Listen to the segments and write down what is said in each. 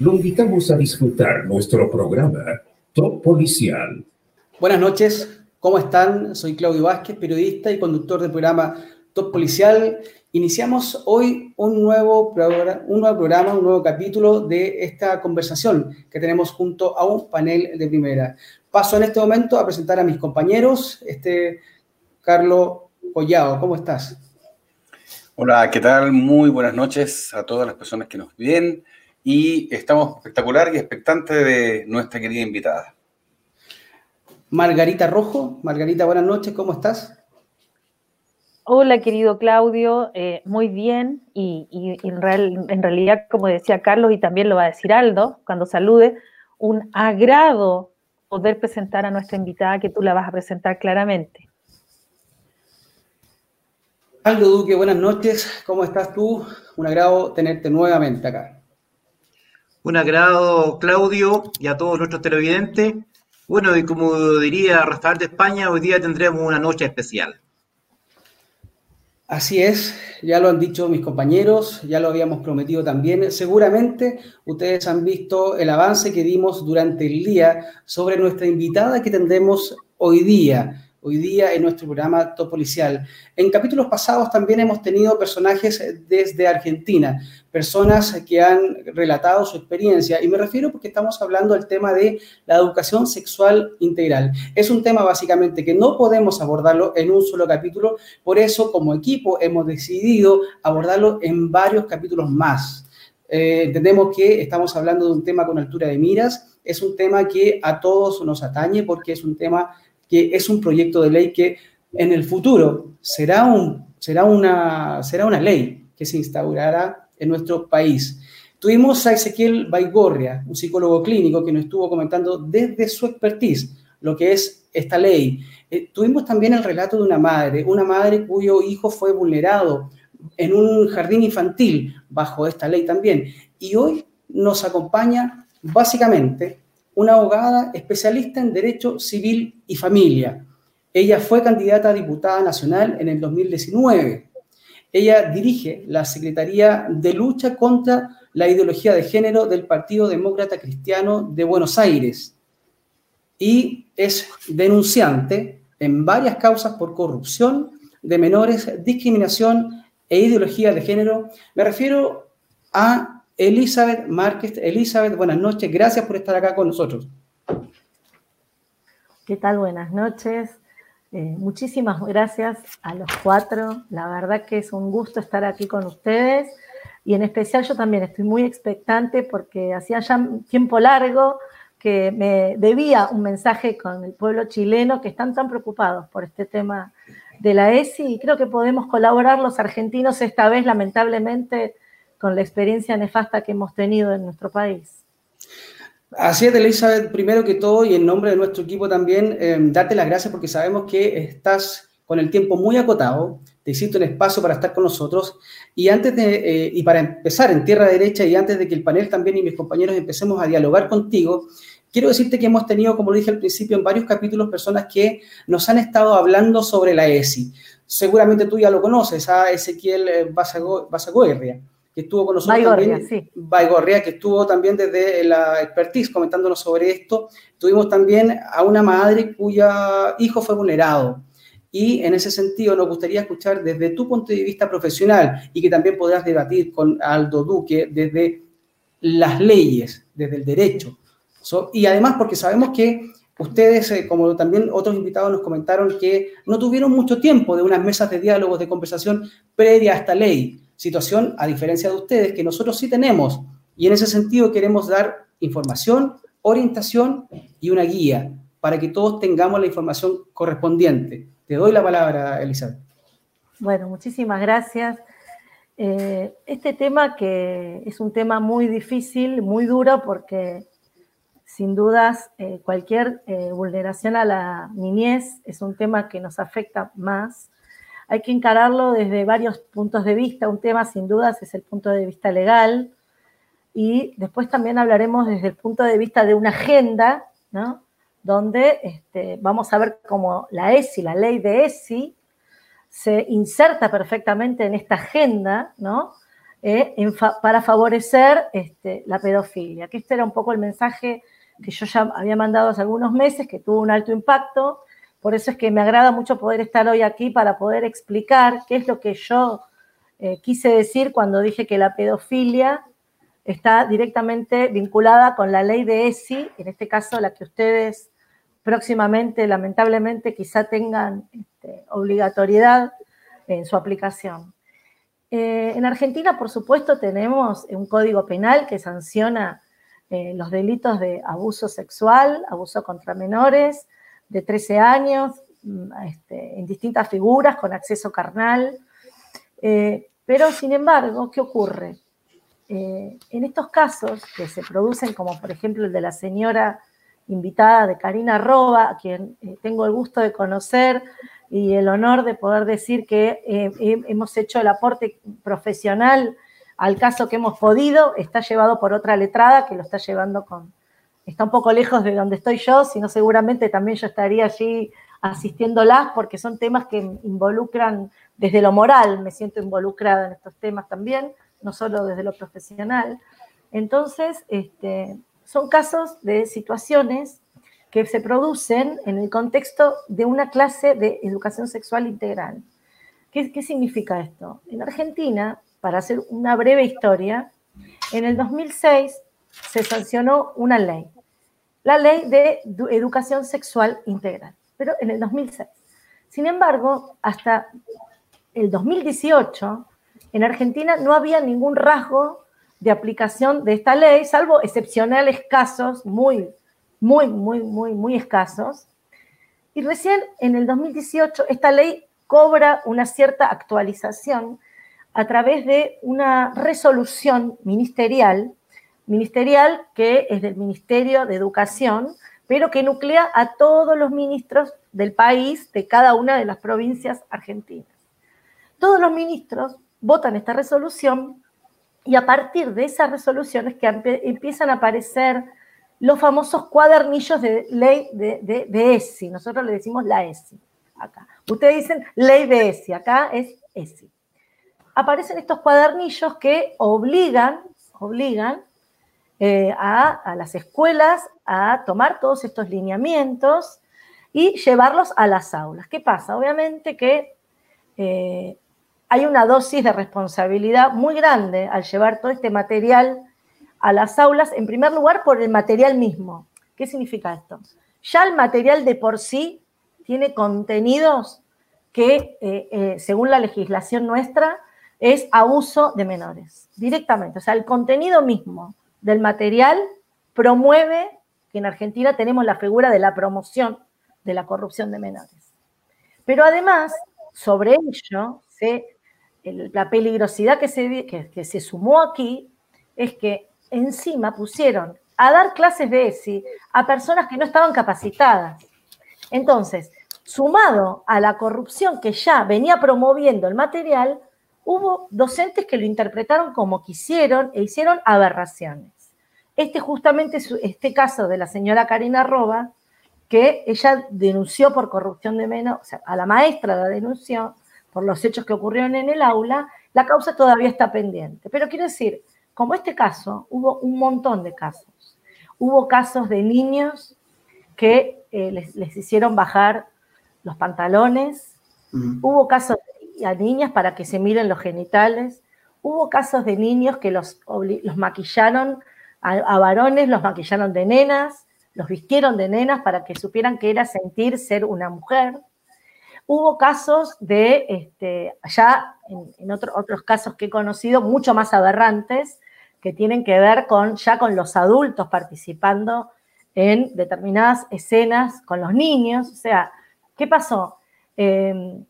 Lo invitamos a disfrutar nuestro programa Top Policial. Buenas noches, ¿cómo están? Soy Claudio Vázquez, periodista y conductor del programa Top Policial. Iniciamos hoy un nuevo, programa, un nuevo programa, un nuevo capítulo de esta conversación que tenemos junto a un panel de primera. Paso en este momento a presentar a mis compañeros. Este, Carlos Collado, ¿cómo estás? Hola, ¿qué tal? Muy buenas noches a todas las personas que nos ven y estamos espectacular y expectantes de nuestra querida invitada. Margarita Rojo. Margarita, buenas noches, ¿cómo estás? Hola, querido Claudio, eh, muy bien y, en, realidad, como decía Carlos y también lo va a decir Aldo cuando salude, un agrado poder presentar a nuestra invitada que tú la vas a presentar claramente. Aldo Duque, buenas noches, ¿cómo estás tú? Un agrado tenerte nuevamente acá. Un agrado, Claudio, y a todos nuestros televidentes. Bueno, y como diría Rafael de España, hoy día tendremos una noche especial. Así es, ya lo han dicho mis compañeros, ya lo habíamos prometido también. Seguramente ustedes han visto el avance que dimos durante el día sobre nuestra invitada que tendremos hoy día hoy día en nuestro programa Top Policial. En capítulos pasados también hemos tenido personajes desde Argentina, personas que han relatado su experiencia, y me refiero porque estamos hablando del tema de la educación sexual integral. Es un tema básicamente que no podemos abordarlo en un solo capítulo, por eso como equipo hemos decidido abordarlo en varios capítulos más. Eh, entendemos que estamos hablando de un tema con altura de miras, es un tema que a todos nos atañe porque es un tema que es un proyecto de ley que en el futuro será, un, será, una, será una ley que se instaurará en nuestro país. Tuvimos a Ezequiel Baigorria, un psicólogo clínico que nos estuvo comentando desde su expertise lo que es esta ley. Eh, tuvimos también el relato de una madre, una madre cuyo hijo fue vulnerado en un jardín infantil bajo esta ley también. Y hoy nos acompaña básicamente una abogada especialista en Derecho Civil y Familia. Ella fue candidata a diputada nacional en el 2019. Ella dirige la Secretaría de Lucha contra la Ideología de Género del Partido Demócrata Cristiano de Buenos Aires y es denunciante en varias causas por corrupción de menores, discriminación e ideología de género. Me refiero a Elizabeth Márquez. Elizabeth, buenas noches. Gracias por estar acá con nosotros. ¿Qué tal? Buenas noches. Eh, muchísimas gracias a los cuatro. La verdad que es un gusto estar aquí con ustedes. Y en especial yo también estoy muy expectante porque hacía ya tiempo largo que me debía un mensaje con el pueblo chileno que están tan preocupados por este tema de la ESI y creo que podemos colaborar los argentinos esta vez, lamentablemente con la experiencia nefasta que hemos tenido en nuestro país. Así es, Elizabeth, primero que todo y en nombre de nuestro equipo también, eh, darte las gracias porque sabemos que estás con el tiempo muy acotado, te hiciste un espacio para estar con nosotros y antes de, eh, y para empezar en tierra derecha y antes de que el panel también y mis compañeros empecemos a dialogar contigo, quiero decirte que hemos tenido, como lo dije al principio, en varios capítulos personas que nos han estado hablando sobre la ESI. Seguramente tú ya lo conoces, a Ezequiel eh, Basagoerria que estuvo con nosotros también, sí. Baigorria, que estuvo también desde la expertise comentándonos sobre esto. Tuvimos también a una madre cuya hijo fue vulnerado. Y en ese sentido nos gustaría escuchar desde tu punto de vista profesional y que también podrás debatir con Aldo Duque desde las leyes, desde el derecho. y además porque sabemos que ustedes, eh, como también otros invitados nos comentaron, que no tuvieron mucho tiempo de unas mesas de diálogos, de conversación previa a esta ley situación, a diferencia de ustedes, que nosotros sí tenemos. Y en ese sentido queremos dar información, orientación y una guía para que todos tengamos la información correspondiente. Te doy la palabra, Elizabeth. Bueno, muchísimas gracias. Eh, este tema que es un tema muy difícil, muy duro, porque sin dudas eh, cualquier eh, vulneración a la niñez es un tema que nos afecta más hay que encararlo desde varios puntos de vista. Un tema, sin dudas, es el punto de vista legal. Y después también hablaremos desde el punto de vista de una agenda, ¿no? Donde este, vamos a ver cómo la ESI, la ley de ESI, se inserta perfectamente en esta agenda, ¿no? eh, para favorecer este, la pedofilia, que este era un poco el mensaje que yo ya había mandado hace algunos meses, que tuvo un alto impacto, por eso es que me agrada mucho poder estar hoy aquí para poder explicar qué es lo que yo eh, quise decir cuando dije que la pedofilia está directamente vinculada con la ley de ESI, en este caso la que ustedes próximamente, lamentablemente, quizá tengan este, obligatoriedad en su aplicación. Eh, en Argentina, por supuesto, tenemos un código penal que sanciona eh, los delitos de abuso sexual, abuso contra menores de 13 años, mm, este, en distintas figuras, con acceso carnal. Eh, pero, sin embargo, ¿qué ocurre? en estos casos que se producen, como por ejemplo el de la señora invitada de Karina Roba, a quien tengo el gusto de conocer, y el honor de poder decir que eh, hemos hecho el aporte profesional al caso que hemos podido. Está llevado por otra letrada que lo está llevando con... Está un poco lejos de donde estoy yo, sino seguramente también yo estaría allí asistiéndolas porque son temas que involucran desde lo moral, me siento involucrada en estos temas también, no solo desde lo profesional. Entonces, este, son casos de situaciones que se producen en el contexto de una clase de educación sexual integral. ¿Qué, ¿Qué, significa esto? En Argentina, para hacer una breve historia, en el 2006 se sancionó una ley, la ley de educación sexual integral, pero en el 2006. Sin embargo, hasta el 2018, en Argentina no había ningún rasgo de aplicación de esta ley, salvo excepcionales casos muy muy, muy, muy, muy escasos. Y recién en el 2018 esta ley cobra una cierta actualización a través de una resolución ministerial, ministerial que es del Ministerio de Educación, pero que nuclea a todos los ministros del país, de cada una de las provincias argentinas. Todos los ministros votan esta resolución y a partir de esas resoluciones que empiezan a aparecer los famosos cuadernillos de ley de, ESI. Nosotros le decimos la ESI acá. Ustedes dicen ley de ESI, acá es ESI. Aparecen estos cuadernillos que obligan, obligan eh, a, las escuelas a tomar todos estos lineamientos y llevarlos a las aulas. ¿Qué pasa? Obviamente que eh, hay una dosis de responsabilidad muy grande al llevar todo este material a las aulas, en primer lugar, por el material mismo. ¿Qué significa esto? Ya el material de por sí tiene contenidos que, eh, según la legislación nuestra, es abuso de menores, directamente. O sea, el contenido mismo del material promueve que en Argentina tenemos la figura de la promoción de la corrupción de menores. Pero además, sobre ello, la peligrosidad que se, que se sumó aquí es que encima pusieron a dar clases de ESI a personas que no estaban capacitadas. Entonces, sumado a la corrupción que ya venía promoviendo el material, hubo docentes que lo interpretaron como quisieron e hicieron aberraciones. Este justamente este caso de la señora Karina Roba, que ella denunció por corrupción de menos, o sea, a la maestra la denunció por los hechos que ocurrieron en el aula, la causa todavía está pendiente. Pero quiero decir, como este caso, hubo un montón de casos. Hubo casos de niños que eh, les, hicieron bajar los pantalones, hubo casos de niñas para que se miren los genitales, hubo casos de niños que los, los maquillaron a, varones, los maquillaron de nenas, los vistieron de nenas para que supieran que era sentir ser una mujer. Hubo casos de, este, ya en, otros casos que he conocido, mucho más aberrantes, que tienen que ver con ya con los adultos participando en determinadas escenas con los niños. O sea, ¿qué pasó? Em,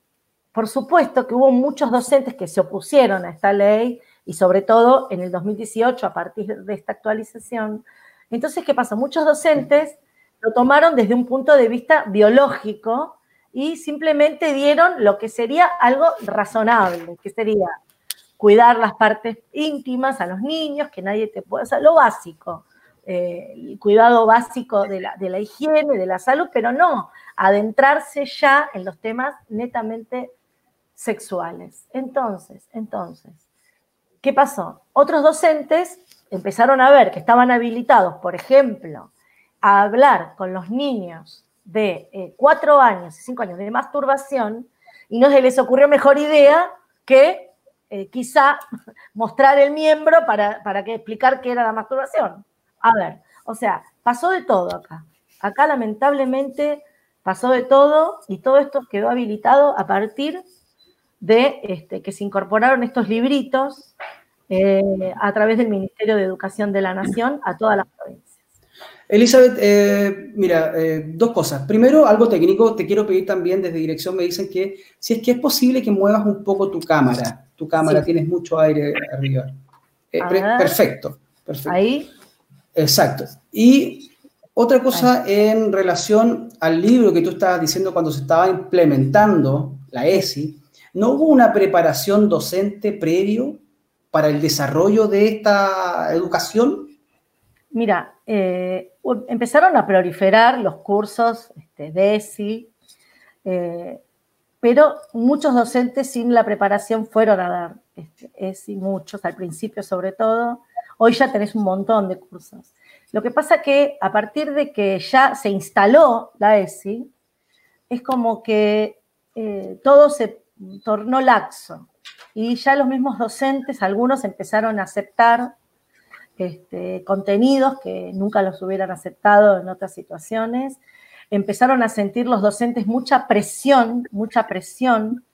por supuesto que hubo muchos docentes que se opusieron a esta ley y sobre todo en el 2018 a partir de esta actualización. Entonces, ¿qué pasó? Muchos docentes lo tomaron desde un punto de vista biológico y simplemente dieron lo que sería algo razonable, que sería cuidar las partes íntimas a los niños, que nadie te pueda hacer, lo básico, eh, el cuidado básico de la, de la higiene, de la salud, pero no adentrarse ya en los temas netamente sexuales. Entonces, entonces, ¿qué pasó? Otros docentes empezaron a ver que estaban habilitados, por ejemplo, a hablar con los niños de eh, cuatro años y cinco años de masturbación y no se les ocurrió mejor idea que eh, quizá mostrar el miembro para, para que explicar qué era la masturbación. A ver, o sea, pasó de todo acá. Acá lamentablemente pasó de todo y todo esto quedó habilitado a partir de este, que se incorporaron estos libritos eh, a través del Ministerio de Educación de la Nación a todas las provincias. Elizabeth, eh, mira, eh, dos cosas. Primero, algo técnico, te quiero pedir también desde dirección, me dicen que si es que es posible que muevas un poco tu cámara. Tu cámara, tienes mucho aire arriba. perfecto, perfecto. Ahí. Exacto. Y otra cosa en relación al libro que tú estabas diciendo cuando se estaba implementando la ESI, ¿no hubo una preparación docente previo para el desarrollo de esta educación? Mira, eh, empezaron a proliferar los cursos este, de ESI, eh, pero muchos docentes sin la preparación fueron a dar este, ESI, muchos, al principio sobre todo. Hoy ya tenés un montón de cursos. Lo que pasa que a partir de que ya se instaló la ESI, es como que eh, todo se tornó laxo y ya los mismos docentes, algunos empezaron a aceptar este, contenidos que nunca los hubieran aceptado en otras situaciones, empezaron a sentir los docentes mucha presión, mucha presión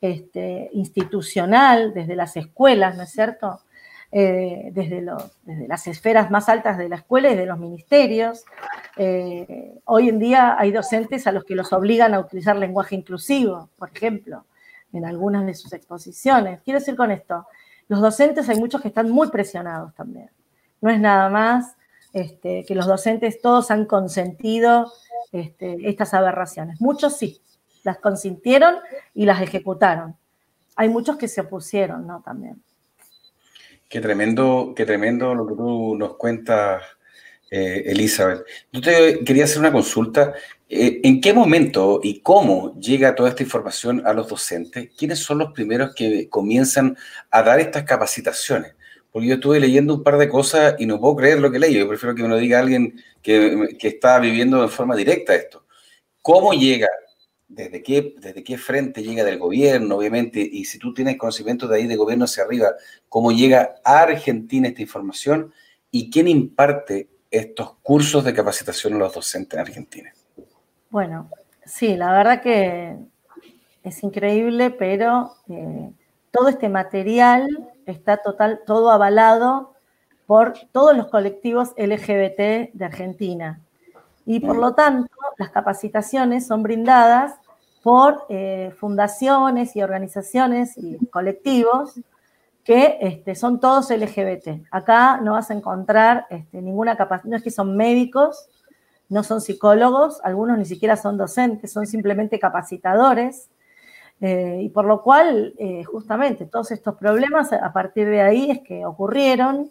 este, institucional desde las escuelas, ¿no es cierto? Eh, desde, las esferas más altas de la escuela y de los ministerios. Eh, hoy en día hay docentes a los que los obligan a utilizar lenguaje inclusivo, por ejemplo en algunas de sus exposiciones. Quiero decir con esto, los docentes hay muchos que están muy presionados también. No es nada más este, que los docentes todos han consentido este, estas aberraciones. Muchos sí, las consintieron y las ejecutaron. Hay muchos que se opusieron, ¿no? También. Qué tremendo, qué tremendo lo que tú nos cuentas, eh, Elizabeth. Yo te quería hacer una consulta. Eh, ¿En qué momento y cómo llega toda esta información a los docentes? ¿Quiénes son los primeros que comienzan a dar estas capacitaciones? Porque yo estuve leyendo un par de cosas y no puedo creer lo que leí. Yo prefiero que me lo diga alguien que, está viviendo de forma directa esto. ¿Cómo llega? ¿Desde qué, ¿Desde qué frente llega del gobierno, obviamente? Y si tú tienes conocimiento de ahí de gobierno hacia arriba, ¿cómo llega a Argentina esta información? ¿Y quién imparte estos cursos de capacitación a los docentes en Argentina? Bueno, sí, la verdad que es increíble, pero eh, todo este material está total, todo avalado por todos los colectivos LGBT de Argentina. Y por lo tanto, las capacitaciones son brindadas por eh, fundaciones y organizaciones y colectivos que este, son todos LGBT. Acá no vas a encontrar este, ninguna capacidad, no es que son médicos, no son psicólogos, algunos ni siquiera son docentes, son simplemente capacitadores. Eh, y por lo cual, eh, justamente, todos estos problemas a partir de ahí es que ocurrieron.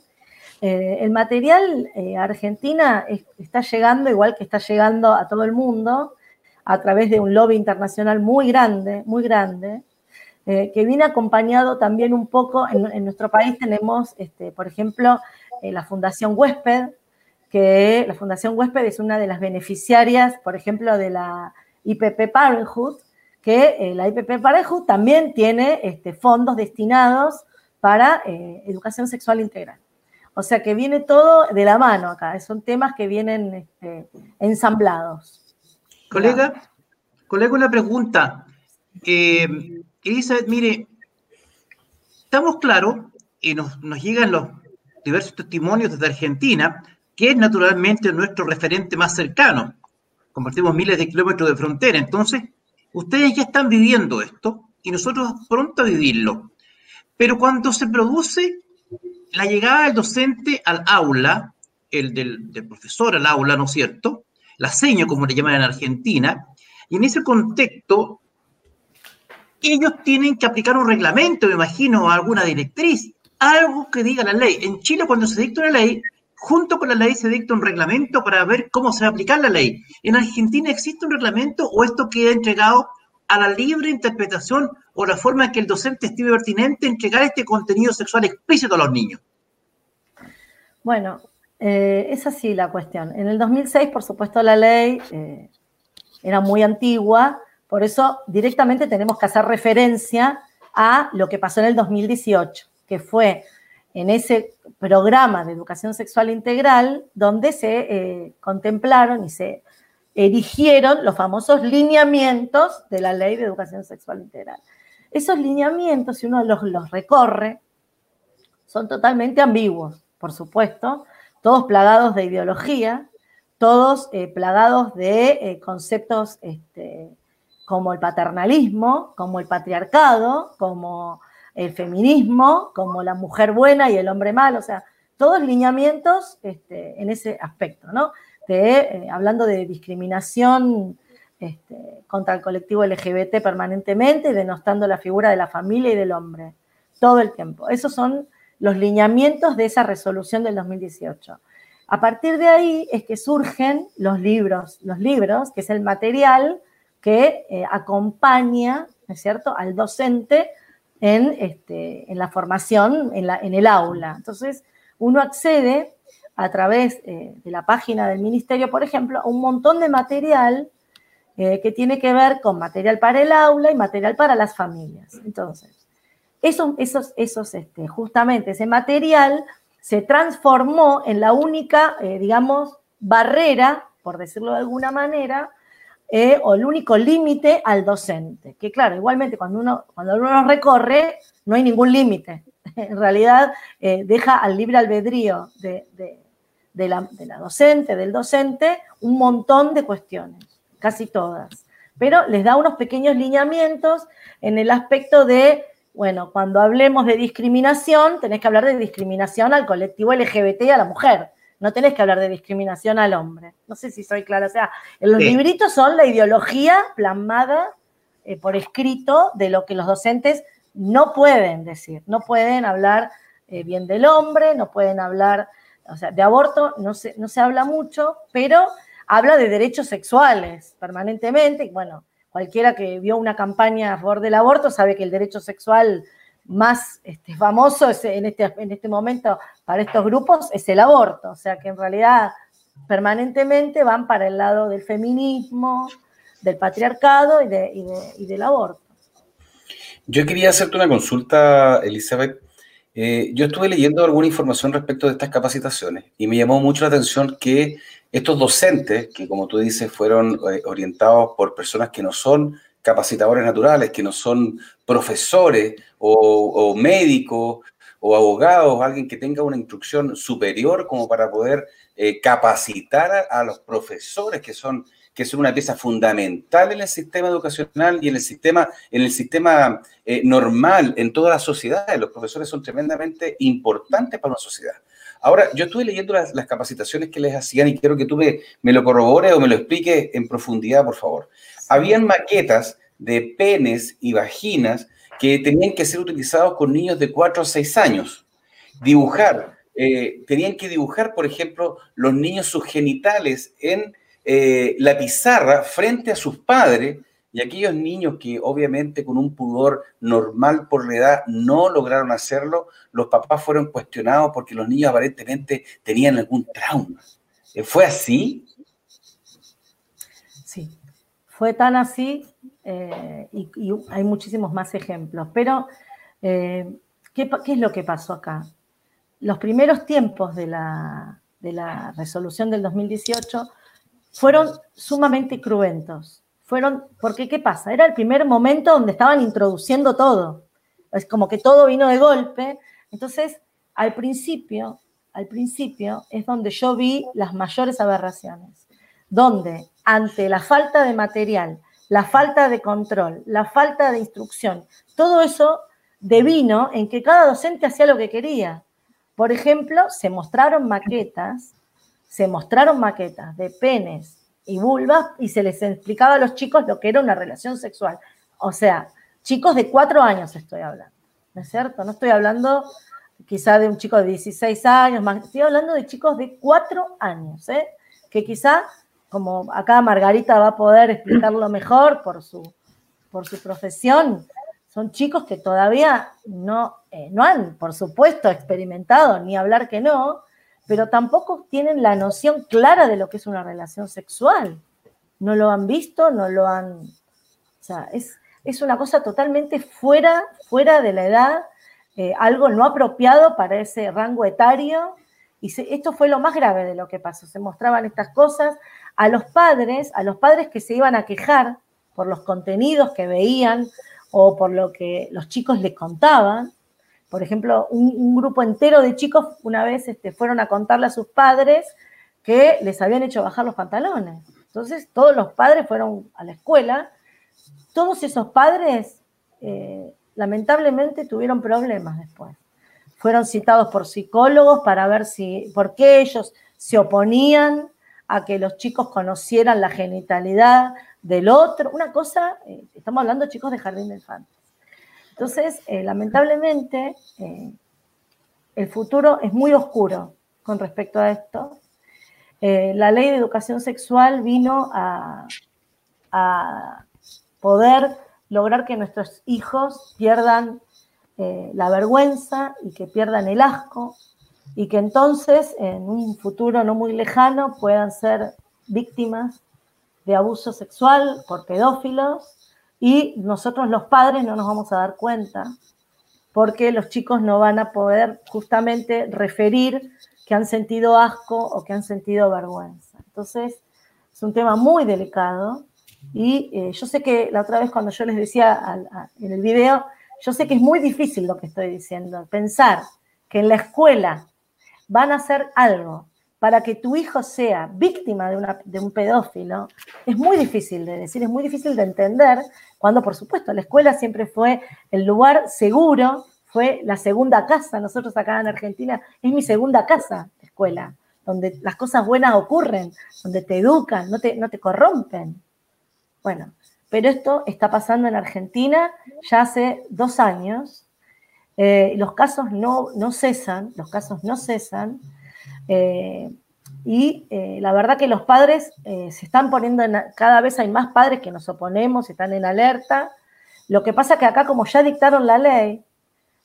Eh, el material a Argentina está llegando, igual que está llegando a todo el mundo, a través de un lobby internacional muy grande, muy grande, que viene acompañado también un poco, en, nuestro país tenemos, este, por ejemplo, la Fundación Huésped, que la Fundación Huésped es una de las beneficiarias, por ejemplo, de la IPP Parenthood, que eh, la IPP Parenthood también tiene este, fondos destinados para eh, educación sexual integral. O sea que viene todo de la mano acá, son temas que vienen este, ensamblados. Colega, colega, una pregunta. Eh, Elizabeth, mire, estamos claros y nos, nos llegan los diversos testimonios desde Argentina que es naturalmente nuestro referente más cercano. Compartimos miles de kilómetros de frontera. Entonces, ustedes ya están viviendo esto y nosotros pronto a vivirlo. Pero cuando se produce la llegada del docente al aula, el del, profesor al aula, ¿no es cierto? La seño, como le llaman en Argentina, y en ese contexto, ellos tienen que aplicar un reglamento, me imagino, alguna directriz, algo que diga la ley. En Chile, cuando se dicta una ley, junto con la ley se dicta un reglamento para ver cómo se va a aplicar la ley. ¿En Argentina existe un reglamento o esto queda entregado a la libre interpretación o la forma en que el docente estime pertinente entregar este contenido sexual explícito a los niños? Bueno, eh, es la cuestión. En el 2006, por supuesto, la ley eh, era muy antigua, por eso directamente tenemos que hacer referencia a lo que pasó en el 2018, que fue en ese programa de educación sexual integral donde se eh, contemplaron y se erigieron los famosos lineamientos de la ley de educación sexual integral. Esos lineamientos, si uno los, recorre, son totalmente ambiguos, por supuesto, todos plagados de ideología, todos eh, plagados de eh, conceptos este, como el paternalismo, como el patriarcado, como el feminismo, como la mujer buena y el hombre malo, o sea, todos lineamientos este, en ese aspecto, ¿no? Eh, hablando de discriminación este, contra el colectivo LGBT permanentemente y denostando la figura de la familia y del hombre, todo el tiempo. Esos son los lineamientos de esa resolución del 2018. A partir de ahí es que surgen los libros, los libros, que es el material que eh, acompaña, ¿no es cierto?, al docente en, este, en la formación, en, el aula. Entonces, uno accede a través eh, de la página del ministerio, por ejemplo, a un montón de material eh, que tiene que ver con material para el aula y material para las familias. Entonces, este, justamente ese material se transformó en la única, digamos, barrera, por decirlo de alguna manera, eh, o el único límite al docente. Que claro, igualmente cuando uno, cuando uno recorre, no hay ningún límite. En realidad eh, deja al libre albedrío de, la, docente, del docente, un montón de cuestiones, casi todas. Pero les da unos pequeños lineamientos en el aspecto de, bueno, cuando hablemos de discriminación, tenés que hablar de discriminación al colectivo LGBT y a la mujer no tenés que hablar de discriminación al hombre. No sé si soy clara. O sea, los libritos son la ideología plasmada eh, por escrito de lo que los docentes no pueden decir. No pueden hablar eh, bien del hombre, no pueden hablar, o sea, de aborto no se, no se habla mucho, pero habla de derechos sexuales permanentemente. Bueno, cualquiera que vio una campaña a favor del aborto sabe que el derecho sexual más este, famoso en, este, en este momento para estos grupos es el aborto, o sea que en realidad permanentemente van para el lado del feminismo, del patriarcado y, y, del aborto. Yo quería hacerte una consulta, Elizabeth. Eh, yo estuve leyendo alguna información respecto de estas capacitaciones y me llamó mucho la atención que estos docentes, que como tú dices fueron eh, orientados por personas que no son capacitadores naturales, que no son profesores o, médicos o abogados, alguien que tenga una instrucción superior como para poder eh, capacitar a, los profesores que son que son una pieza fundamental en el sistema educacional y en el sistema, en el sistema eh, normal, en toda la sociedad. Los profesores son tremendamente importantes para una sociedad. Ahora, yo estuve leyendo las, capacitaciones que les hacían y quiero que tú me, me, lo corrobores o me lo expliques en profundidad, por favor. Habían maquetas de penes y vaginas que tenían que ser utilizados con niños de 4 a 6 años. Dibujar, eh, tenían que dibujar, por ejemplo, los niños sus genitales en eh, la pizarra frente a sus padres y aquellos niños que obviamente con un pudor normal por la edad no lograron hacerlo, los papás fueron cuestionados porque los niños aparentemente tenían algún trauma. ¿Fue así? Fue tan así eh, y, hay muchísimos más ejemplos. Pero, eh, ¿qué, es lo que pasó acá? Los primeros tiempos de la, de la resolución del 2018 fueron sumamente cruentos. Fueron, porque ¿qué pasa? Era el primer momento donde estaban introduciendo todo. Es como que todo vino de golpe. Entonces, al principio, al principio es donde yo vi las mayores aberraciones. Donde ante la falta de material, la falta de control, la falta de instrucción, todo eso devino en que cada docente hacía lo que quería. Por ejemplo, se mostraron maquetas, se mostraron maquetas de penes y vulvas y se les explicaba a los chicos lo que era una relación sexual. O sea, chicos de cuatro años estoy hablando, ¿no es cierto? No estoy hablando quizá de un chico de 16 años, estoy hablando de chicos de cuatro años, ¿eh? que quizá como acá Margarita va a poder explicarlo mejor por su, por su profesión, son chicos que todavía no, eh, no han, por supuesto, experimentado, ni hablar que no, pero tampoco tienen la noción clara de lo que es una relación sexual. No lo han visto, no lo han... O sea, es, es una cosa totalmente fuera, fuera de la edad, eh, algo no apropiado para ese rango etario. Y esto fue lo más grave de lo que pasó. Se mostraban estas cosas a los padres, a los padres que se iban a quejar por los contenidos que veían o por lo que los chicos les contaban. Por ejemplo, un, grupo entero de chicos una vez este, fueron a contarle a sus padres que les habían hecho bajar los pantalones. Entonces, todos los padres fueron a la escuela. Todos esos padres, eh, lamentablemente, tuvieron problemas después. Fueron citados por psicólogos para ver si, por qué ellos se oponían a que los chicos conocieran la genitalidad del otro. Una cosa, eh, estamos hablando chicos de jardín de infantes. Entonces, eh, lamentablemente, eh, el futuro es muy oscuro con respecto a esto. la ley de educación sexual vino a poder lograr que nuestros hijos pierdan la vergüenza y que pierdan el asco y que entonces en un futuro no muy lejano puedan ser víctimas de abuso sexual por pedófilos y nosotros los padres no nos vamos a dar cuenta porque los chicos no van a poder justamente referir que han sentido asco o que han sentido vergüenza. Entonces, es un tema muy delicado y eh, yo sé que la otra vez cuando yo les decía en el video, yo sé que es muy difícil lo que estoy diciendo, pensar que en la escuela van a hacer algo para que tu hijo sea víctima de, un pedófilo, es muy difícil de decir, es muy difícil de entender, cuando por supuesto la escuela siempre fue el lugar seguro, fue la segunda casa, nosotros acá en Argentina es mi segunda casa, la escuela, donde las cosas buenas ocurren, donde te educan, no te, no te corrompen. Bueno, pero esto está pasando en Argentina ya hace dos años, eh, los casos no, no cesan, los casos no cesan, eh, y eh, la verdad que los padres se están poniendo, en, cada vez hay más padres que nos oponemos, están en alerta. Lo que pasa que acá como ya dictaron la ley,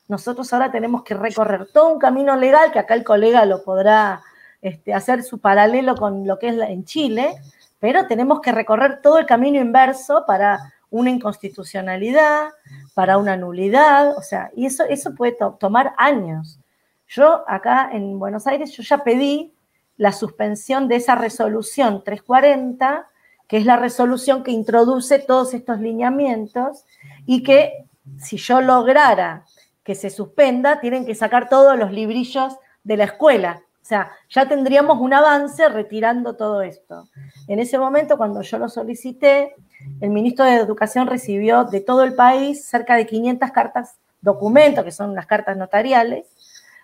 nosotros ahora tenemos que recorrer todo un camino legal, que acá el colega lo podrá este, hacer su paralelo con lo que es en Chile, pero tenemos que recorrer todo el camino inverso para una inconstitucionalidad, para una nulidad, o sea, y eso, eso puede tomar años. Yo acá en Buenos Aires, yo ya pedí la suspensión de esa resolución 340, que es la resolución que introduce todos estos lineamientos y que si yo lograra que se suspenda, tienen que sacar todos los librillos de la escuela. Sea, ya tendríamos un avance retirando todo esto. En ese momento, cuando yo lo solicité, el ministro de Educación recibió de todo el país cerca de 500 cartas, documentos, que son las cartas notariales,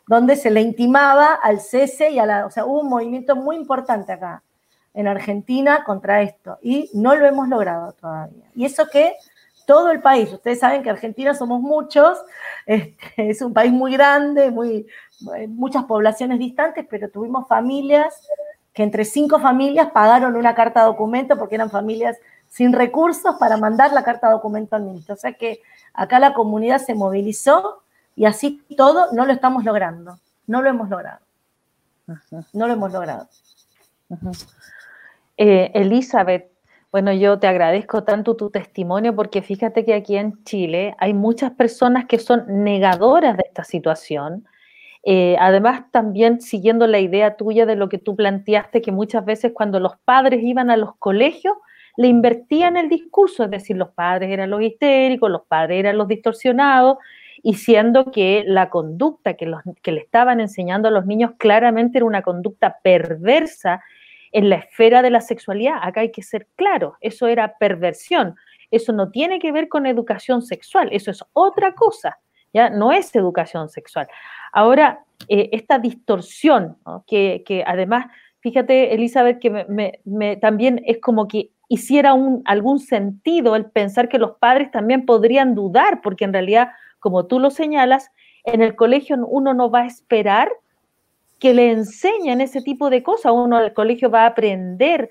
donde se le intimaba al cese y a la, o sea, hubo un movimiento muy importante acá en Argentina contra esto y no lo hemos logrado todavía. Y eso que todo el país, ustedes saben que Argentina somos muchos, este, es un país muy grande, muy, muchas poblaciones distantes, pero tuvimos familias que entre cinco familias pagaron una carta de documento porque eran familias sin recursos para mandar la carta de documento al ministro. O sea que acá la comunidad se movilizó y así todo no lo estamos logrando. No lo hemos logrado. No lo hemos logrado. Eh, Elizabeth, bueno, yo te agradezco tanto tu testimonio porque fíjate que aquí en Chile hay muchas personas que son negadoras de esta situación. Eh, además, también siguiendo la idea tuya de lo que tú planteaste, que muchas veces cuando los padres iban a los colegios, le invertían el discurso, es decir, los padres eran los histéricos, los padres eran los distorsionados, y que la conducta que, que le estaban enseñando a los niños claramente era una conducta perversa en la esfera de la sexualidad. Acá hay que ser claro, eso era perversión. Eso no tiene que ver con educación sexual, eso es otra cosa, ya no es educación sexual. Ahora, eh, esta distorsión, que, además, fíjate, Elizabeth, que me, también es como que hiciera algún sentido el pensar que los padres también podrían dudar, porque en realidad como tú lo señalas, en el colegio uno no va a esperar que le enseñen ese tipo de cosas. Uno al colegio va a aprender,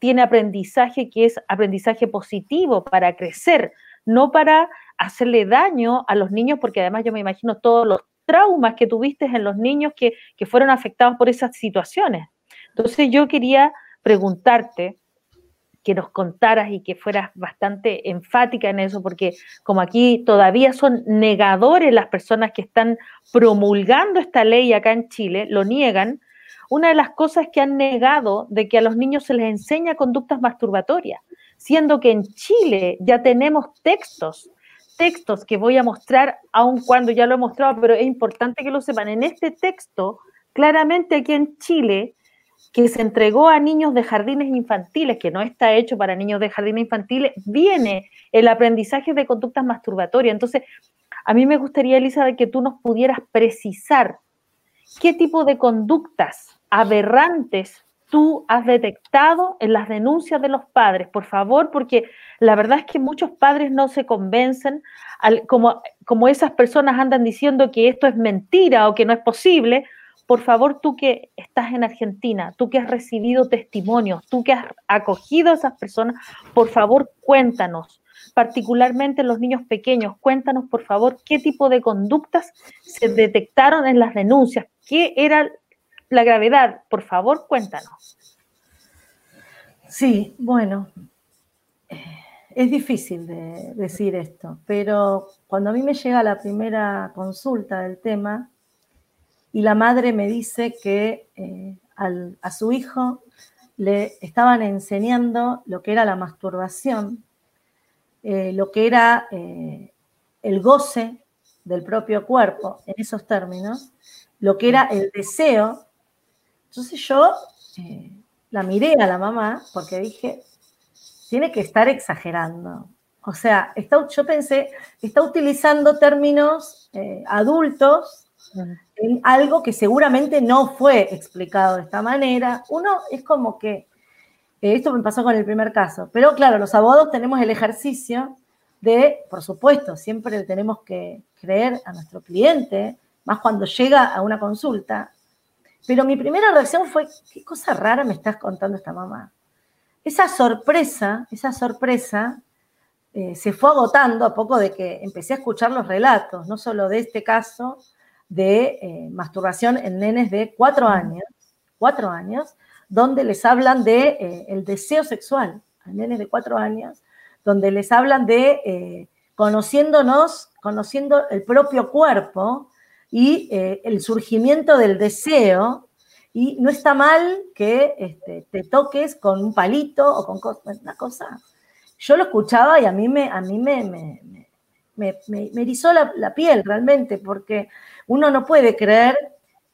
tiene aprendizaje que es aprendizaje positivo para crecer, no para hacerle daño a los niños, porque además yo me imagino todos los traumas que tuviste en los niños que, que fueron afectados por esas situaciones. Entonces yo quería preguntarte, que nos contaras y que fueras bastante enfática en eso, porque como aquí todavía son negadores las personas que están promulgando esta ley acá en Chile, lo niegan, una de las cosas que han negado de que a los niños se les enseña conductas masturbatorias, siendo que en Chile ya tenemos textos, textos que voy a mostrar, aun cuando ya lo he mostrado, pero es importante que lo sepan. En este texto, claramente aquí en Chile, que se entregó a niños de jardines infantiles, que no está hecho para niños de jardines infantiles, viene el aprendizaje de conductas masturbatorias. Entonces, a mí me gustaría, Elizabeth, que tú nos pudieras precisar qué tipo de conductas aberrantes tú has detectado en las denuncias de los padres, por favor, porque la verdad es que muchos padres no se convencen, como, como esas personas andan diciendo que esto es mentira o que no es posible, por favor, tú que estás en Argentina, tú que has recibido testimonios, tú que has acogido a esas personas, por favor, cuéntanos, particularmente los niños pequeños, cuéntanos, por favor, qué tipo de conductas se detectaron en las denuncias, qué era la gravedad, por favor, cuéntanos. Sí, bueno, es difícil de decir esto, pero cuando a mí me llega la primera consulta del tema, y la madre me dice que eh, a su hijo le estaban enseñando lo que era la masturbación, eh, lo que era eh, el goce del propio cuerpo, en esos términos, lo que era el deseo. Entonces yo la miré a la mamá porque dije, tiene que estar exagerando. O sea, yo pensé, está utilizando términos adultos en algo que seguramente no fue explicado de esta manera. Uno es como que, eh, esto me pasó con el primer caso, pero claro, los abogados tenemos el ejercicio de, por supuesto, siempre tenemos que creer a nuestro cliente, más cuando llega a una consulta. Pero mi primera reacción fue, qué cosa rara me estás contando esta mamá. Esa sorpresa, esa sorpresa eh, se fue agotando a poco de que empecé a escuchar los relatos, no solo de este caso, de eh, masturbación en nenes de cuatro años, cuatro años, donde les hablan de eh, el deseo sexual a nenes de cuatro años, donde les hablan de eh, conociéndonos, conociendo el propio cuerpo y el surgimiento del deseo. Y no está mal que este, te toques con un palito o con una cosa. Yo lo escuchaba y a mí me, a mí me, me, me, erizó la, piel realmente, porque uno no puede creer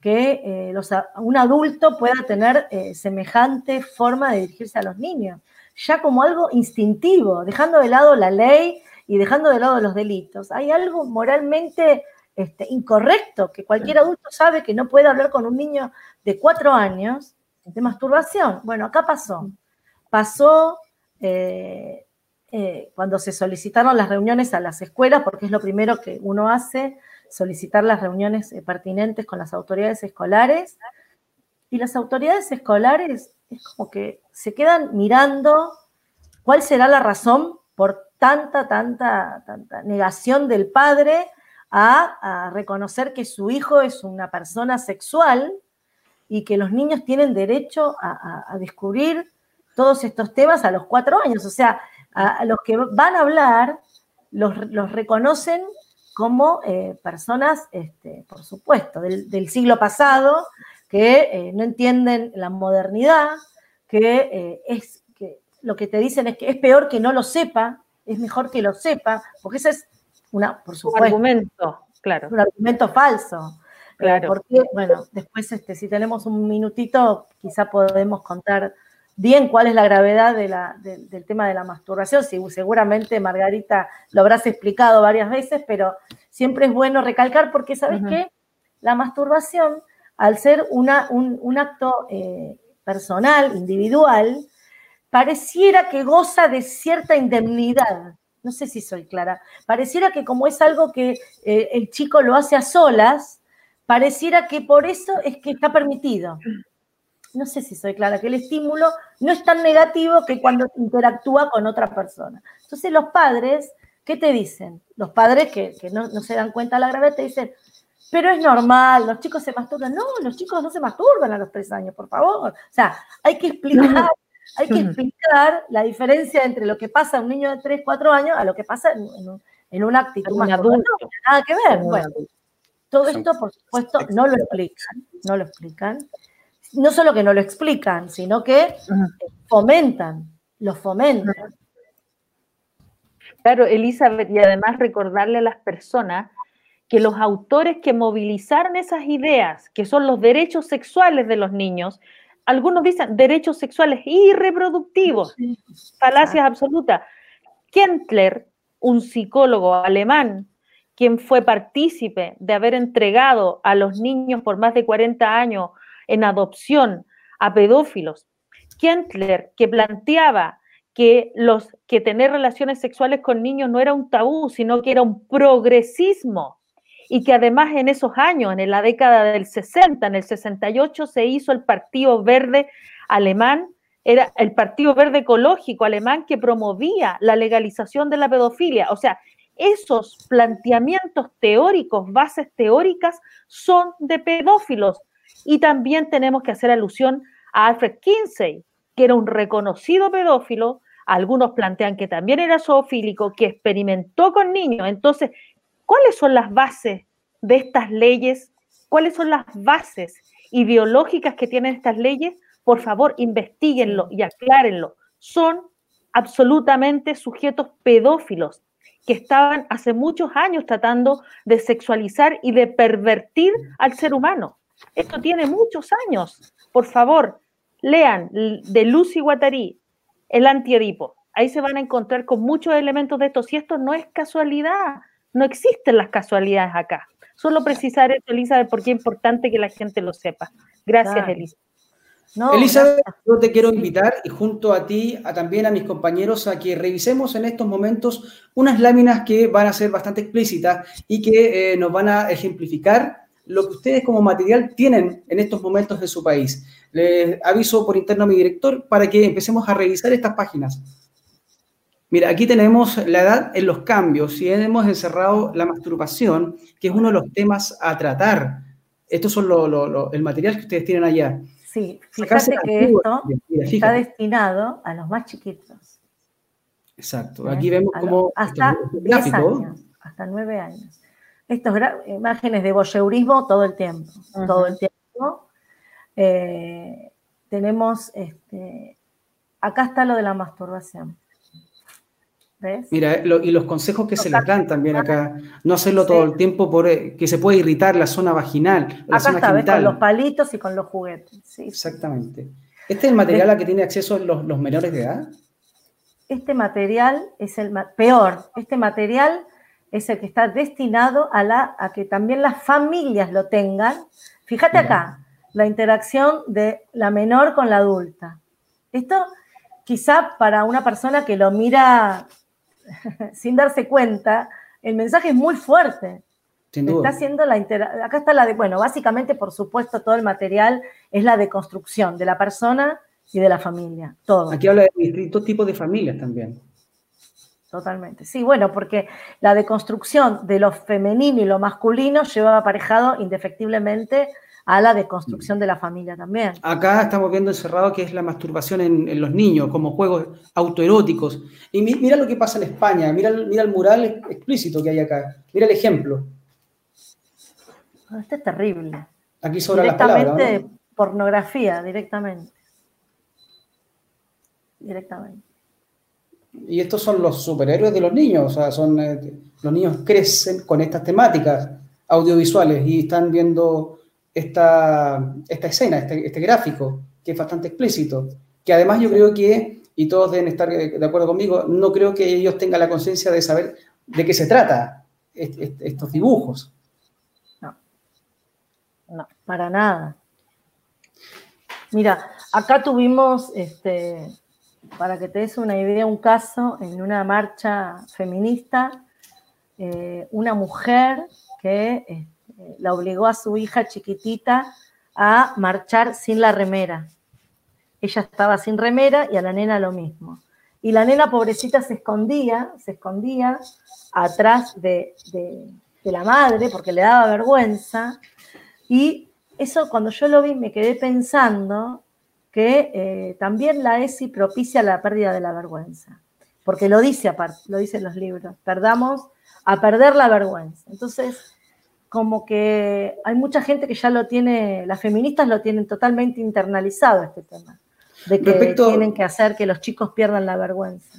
que eh, un adulto pueda tener eh, semejante forma de dirigirse a los niños, ya como algo instintivo, dejando de lado la ley y dejando de lado los delitos. Hay algo moralmente este, incorrecto, que cualquier adulto sabe que no puede hablar con un niño de cuatro años de masturbación. Bueno, acá pasó. Pasó eh, cuando se solicitaron las reuniones a las escuelas, porque es lo primero que uno hace, solicitar las reuniones eh, pertinentes con las autoridades escolares. Y las autoridades escolares es como que se quedan mirando cuál será la razón por tanta, tanta, tanta negación del padre a, reconocer que su hijo es una persona sexual y que los niños tienen derecho a, descubrir todos estos temas a los cuatro años. O sea, a, los que van a hablar los, los reconocen como eh, personas, este, por supuesto, del, siglo pasado, que eh, no entienden la modernidad, que eh, es que lo que te dicen es que es peor que no lo sepa, es mejor que lo sepa, porque ese es una, por supuesto, un argumento, claro. Un argumento falso. Claro. porque, bueno, después, este, si tenemos un minutito, quizá podemos contar bien cuál es la gravedad del tema de la masturbación. seguramente Margarita lo habrás explicado varias veces, pero siempre es bueno recalcar porque, ¿sabes qué? La masturbación, al ser una, un, acto eh, personal, individual, pareciera que goza de cierta indemnidad. No sé si soy clara. Pareciera que como es algo que eh, el chico lo hace a solas, pareciera que por eso es que está permitido no sé si soy clara, que el estímulo no es tan negativo que cuando interactúa con otra persona. Entonces los padres ¿qué te dicen? Los padres que, no, se dan cuenta de la gravedad te dicen, pero es normal, los chicos se masturban. No, los chicos no se masturban a los tres años, por favor. O sea, hay que explicar, hay que explicar la diferencia entre lo que pasa a un niño de tres, cuatro años a lo que pasa en, en, una actitud más adulta. No nada que ver. Bueno, todo esto, por supuesto, no lo explican, no lo explican. No solo que no lo explican, sino que fomentan, lo fomentan. Claro, Elizabeth, y además recordarle a las personas que los autores que movilizaron esas ideas, que son los derechos sexuales de los niños, algunos dicen derechos sexuales y reproductivos, falacias absolutas. Kentler, un psicólogo alemán, quien fue partícipe de haber entregado a los niños por más de 40 años en adopción a pedófilos, Kentler, que planteaba que, los, que tener relaciones sexuales con niños no era un tabú, sino que era un progresismo. Y que además en esos años, en la década del 60, en el 68, se hizo el Partido Verde alemán, era el Partido Verde Ecológico alemán que promovía la legalización de la pedofilia. O sea, esos planteamientos teóricos, bases teóricas, son de pedófilos. Y también tenemos que hacer alusión a Alfred Kinsey, que era un reconocido pedófilo, algunos plantean que también era zoofílico, que experimentó con niños. Entonces, ¿cuáles son las bases de estas leyes? ¿Cuáles son las bases ideológicas que tienen estas leyes? Por favor, investiguenlo y aclárenlo. Son absolutamente sujetos pedófilos que estaban hace muchos años tratando de sexualizar y de pervertir al ser humano. Esto tiene muchos años. Por favor, lean de Lucy Guattari, el antiedipo. Ahí se van a encontrar con muchos elementos de esto. Si esto no es casualidad, no existen las casualidades acá. Solo precisar esto, Elizabeth, porque es importante que la gente lo sepa. Gracias, Elisa. Elizabeth, yo te quiero invitar y junto a ti, a, también a mis compañeros, a que revisemos en estos momentos unas láminas que van a ser bastante explícitas y que eh, nos van a ejemplificar lo que ustedes como material tienen en estos momentos en su país. Les aviso por interno a mi director para que empecemos a revisar estas páginas. Mira, aquí tenemos la edad en los cambios y hemos encerrado la masturbación, que es uno de los temas a tratar. Estos son el material que ustedes tienen allá. Sí, fíjate que esto está destinado a los más chiquitos. Exacto, aquí vemos como... Hasta 10 años, hasta 9 años estas imágenes de voyeurismo todo el tiempo, todo el tiempo. Eh, tenemos, este, acá está lo de la masturbación. ¿Ves? Mira, y los consejos que se les dan también acá, no hacerlo todo el tiempo por eh, que se puede irritar la zona vaginal, la acá zona está, con los palitos y con los juguetes. Exactamente. ¿Este es el material a que tiene acceso los, los menores de edad? Este material es el peor. Este material es el que está destinado a, la, a que también las familias lo tengan. Fíjate acá, la interacción de la menor con la adulta. Esto quizá para una persona que lo mira sin darse cuenta, el mensaje es muy fuerte. Está haciendo la acá está la de, bueno, básicamente, por supuesto, todo el material es la deconstrucción de la persona y de la familia, todo. Aquí habla de distintos tipos de familias también. Totalmente. Sí, bueno, porque la deconstrucción de lo femenino y lo masculino lleva aparejado indefectiblemente a la deconstrucción de la familia también. Acá estamos viendo encerrado que es la masturbación en, los niños, como juegos autoeróticos. Y mira lo que pasa en España, mira, mira el mural explícito que hay acá, mira el ejemplo. Este es terrible. Aquí sobra las palabras. Directamente pornografía, directamente. Directamente. Y estos son los superhéroes de los niños, o sea, son, eh, los niños crecen con estas temáticas audiovisuales y están viendo esta, esta escena, este, este, gráfico, que es bastante explícito, que además yo creo que, y todos deben estar de acuerdo conmigo, no creo que ellos tengan la conciencia de saber de qué se trata estos dibujos. No, no, para nada. Mira, acá tuvimos este, para que te des una idea, un caso en una marcha feminista, eh, una mujer que este, la obligó a su hija chiquitita a marchar sin la remera. Ella estaba sin remera y a la nena lo mismo. y la nena pobrecita se escondía, se escondía atrás de, la madre porque le daba vergüenza. Y eso cuando yo lo vi me quedé pensando que eh, también la ESI propicia la pérdida de la vergüenza, porque lo dice aparte, lo dicen los libros, perdamos a perder la vergüenza. Entonces, como que hay mucha gente que ya lo tiene, las feministas lo tienen totalmente internalizado este tema de que tienen que hacer que los chicos pierdan la vergüenza.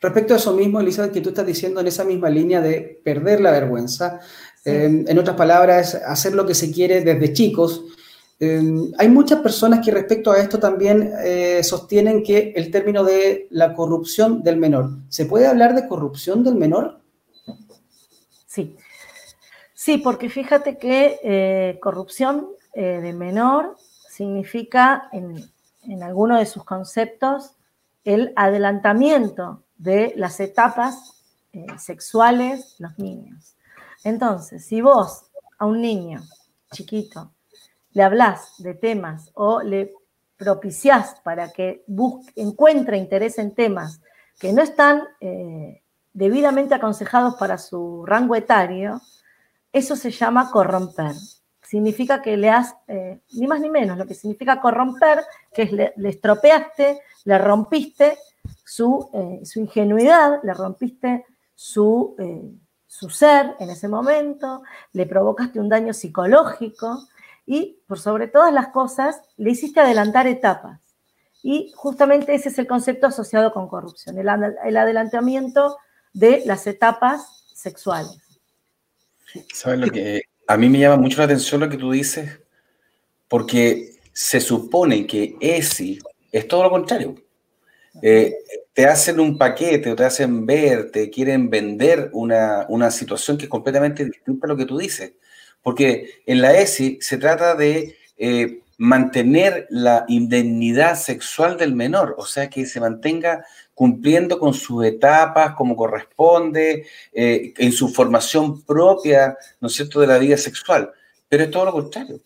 Respecto a eso mismo, Elizabeth, que tú estás diciendo en esa misma línea de perder la vergüenza, eh, en otras palabras, hacer lo que se quiere desde chicos. Eh, hay muchas personas que respecto a esto también eh, sostienen que el término de la corrupción del menor, ¿se puede hablar de corrupción del menor? Sí, sí, porque fíjate que corrupción de menor significa en, en alguno de sus conceptos el adelantamiento de las etapas eh, sexuales los niños. Entonces, si vos a un niño chiquito le hablas de temas o le propiciás para que busque, encuentre interés en temas que no están eh, debidamente aconsejados para su rango etario, eso se llama corromper. Significa que le has, eh, ni más ni menos, lo que significa corromper, que es le, estropeaste, le rompiste su, eh, su, ingenuidad, le rompiste su, su ser en ese momento, le provocaste un daño psicológico y, por sobre todas las cosas, le hiciste adelantar etapas. Y justamente ese es el concepto asociado con corrupción, el, el adelantamiento de las etapas sexuales. ¿Sabes lo que a mí me llama mucho la atención lo que tú dices, porque se supone que ESI es todo lo contrario. Eh, te hacen un paquete o te hacen ver, te quieren vender una, situación que es completamente distinta a lo que tú dices. Porque en la ESI se trata de eh, mantener la indemnidad sexual del menor, o sea, que se mantenga cumpliendo con sus etapas como corresponde, eh, en su formación propia, ¿no es cierto?, de la vida sexual. Pero es todo lo contrario.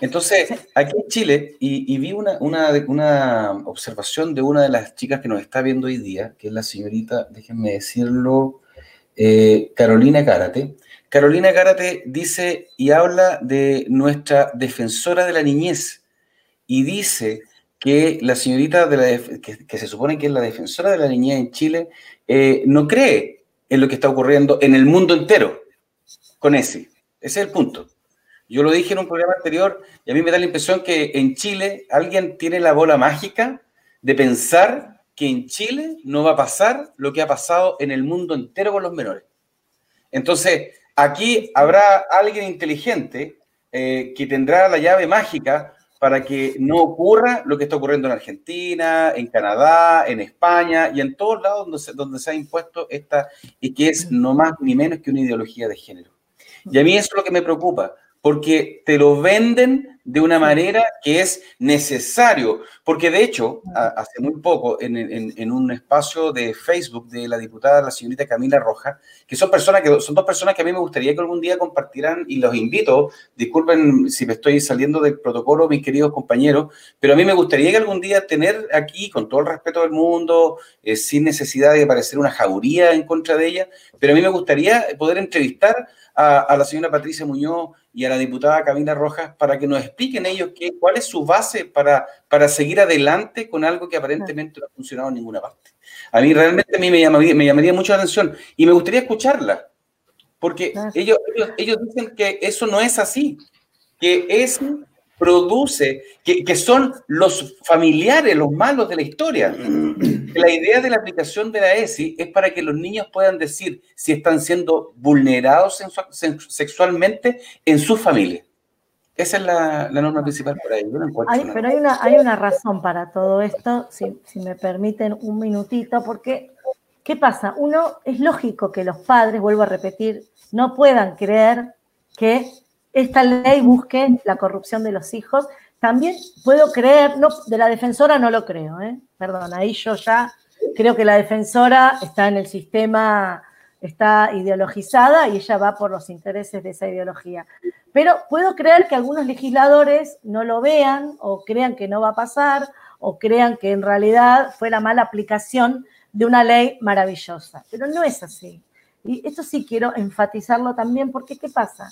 Entonces, aquí en Chile, y, vi una, una, observación de una de las chicas que nos está viendo hoy día, que es la señorita, déjenme decirlo, eh, Carolina Cárate. Carolina Cárate dice y habla de nuestra defensora de la niñez y dice que la señorita de la que, se supone que es la defensora de la niñez en Chile eh, no cree en lo que está ocurriendo en el mundo entero con ese. Ese es el punto. Yo lo dije en un programa anterior y a mí me da la impresión que en Chile alguien tiene la bola mágica de pensar que en Chile no va a pasar lo que ha pasado en el mundo entero con los menores. Entonces, aquí habrá alguien inteligente eh, que tendrá la llave mágica para que no ocurra lo que está ocurriendo en Argentina, en Canadá, en España y en todos lados donde se, donde se ha impuesto esta, y que es no más ni menos que una ideología de género. Y a mí eso es lo que me preocupa, porque te lo venden de una manera que es necesario, porque de hecho, hace muy poco, en, un espacio de Facebook de la diputada, la señorita Camila Roja, que son personas que son dos personas que a mí me gustaría que algún día compartieran y los invito, disculpen si me estoy saliendo del protocolo, mis queridos compañeros, pero a mí me gustaría que algún día tener aquí, con todo el respeto del mundo, eh, sin necesidad de parecer una jauría en contra de ella, pero a mí me gustaría poder entrevistar a, la señora Patricia Muñoz y a la diputada Camila Rojas para que nos expliquen ellos qué, cuál es su base para, para seguir adelante con algo que aparentemente no ha funcionado en ninguna parte. A mí realmente a mí me llamaría, me llamaría mucho la atención y me gustaría escucharla, porque ellos, ellos, ellos dicen que eso no es así, que es produce, que, son los familiares, los malos de la historia. La idea de la aplicación de la ESI es para que los niños puedan decir si están siendo vulnerados sexualmente en su familia. Esa es la, norma principal por ahí. pero hay una, hay una razón para todo esto, si, si me permiten un minutito, porque ¿qué pasa? Uno, es lógico que los padres, vuelvo a repetir, no puedan creer que esta ley busque la corrupción de los hijos. También puedo creer, no, de la defensora no lo creo, ¿eh? perdón, ahí yo ya creo que la defensora está en el sistema, está ideologizada y ella va por los intereses de esa ideología. Pero puedo creer que algunos legisladores no lo vean o crean que no va a pasar o crean que en realidad fue la mala aplicación de una ley maravillosa. Pero no es así. Y esto sí quiero enfatizarlo también porque ¿qué pasa?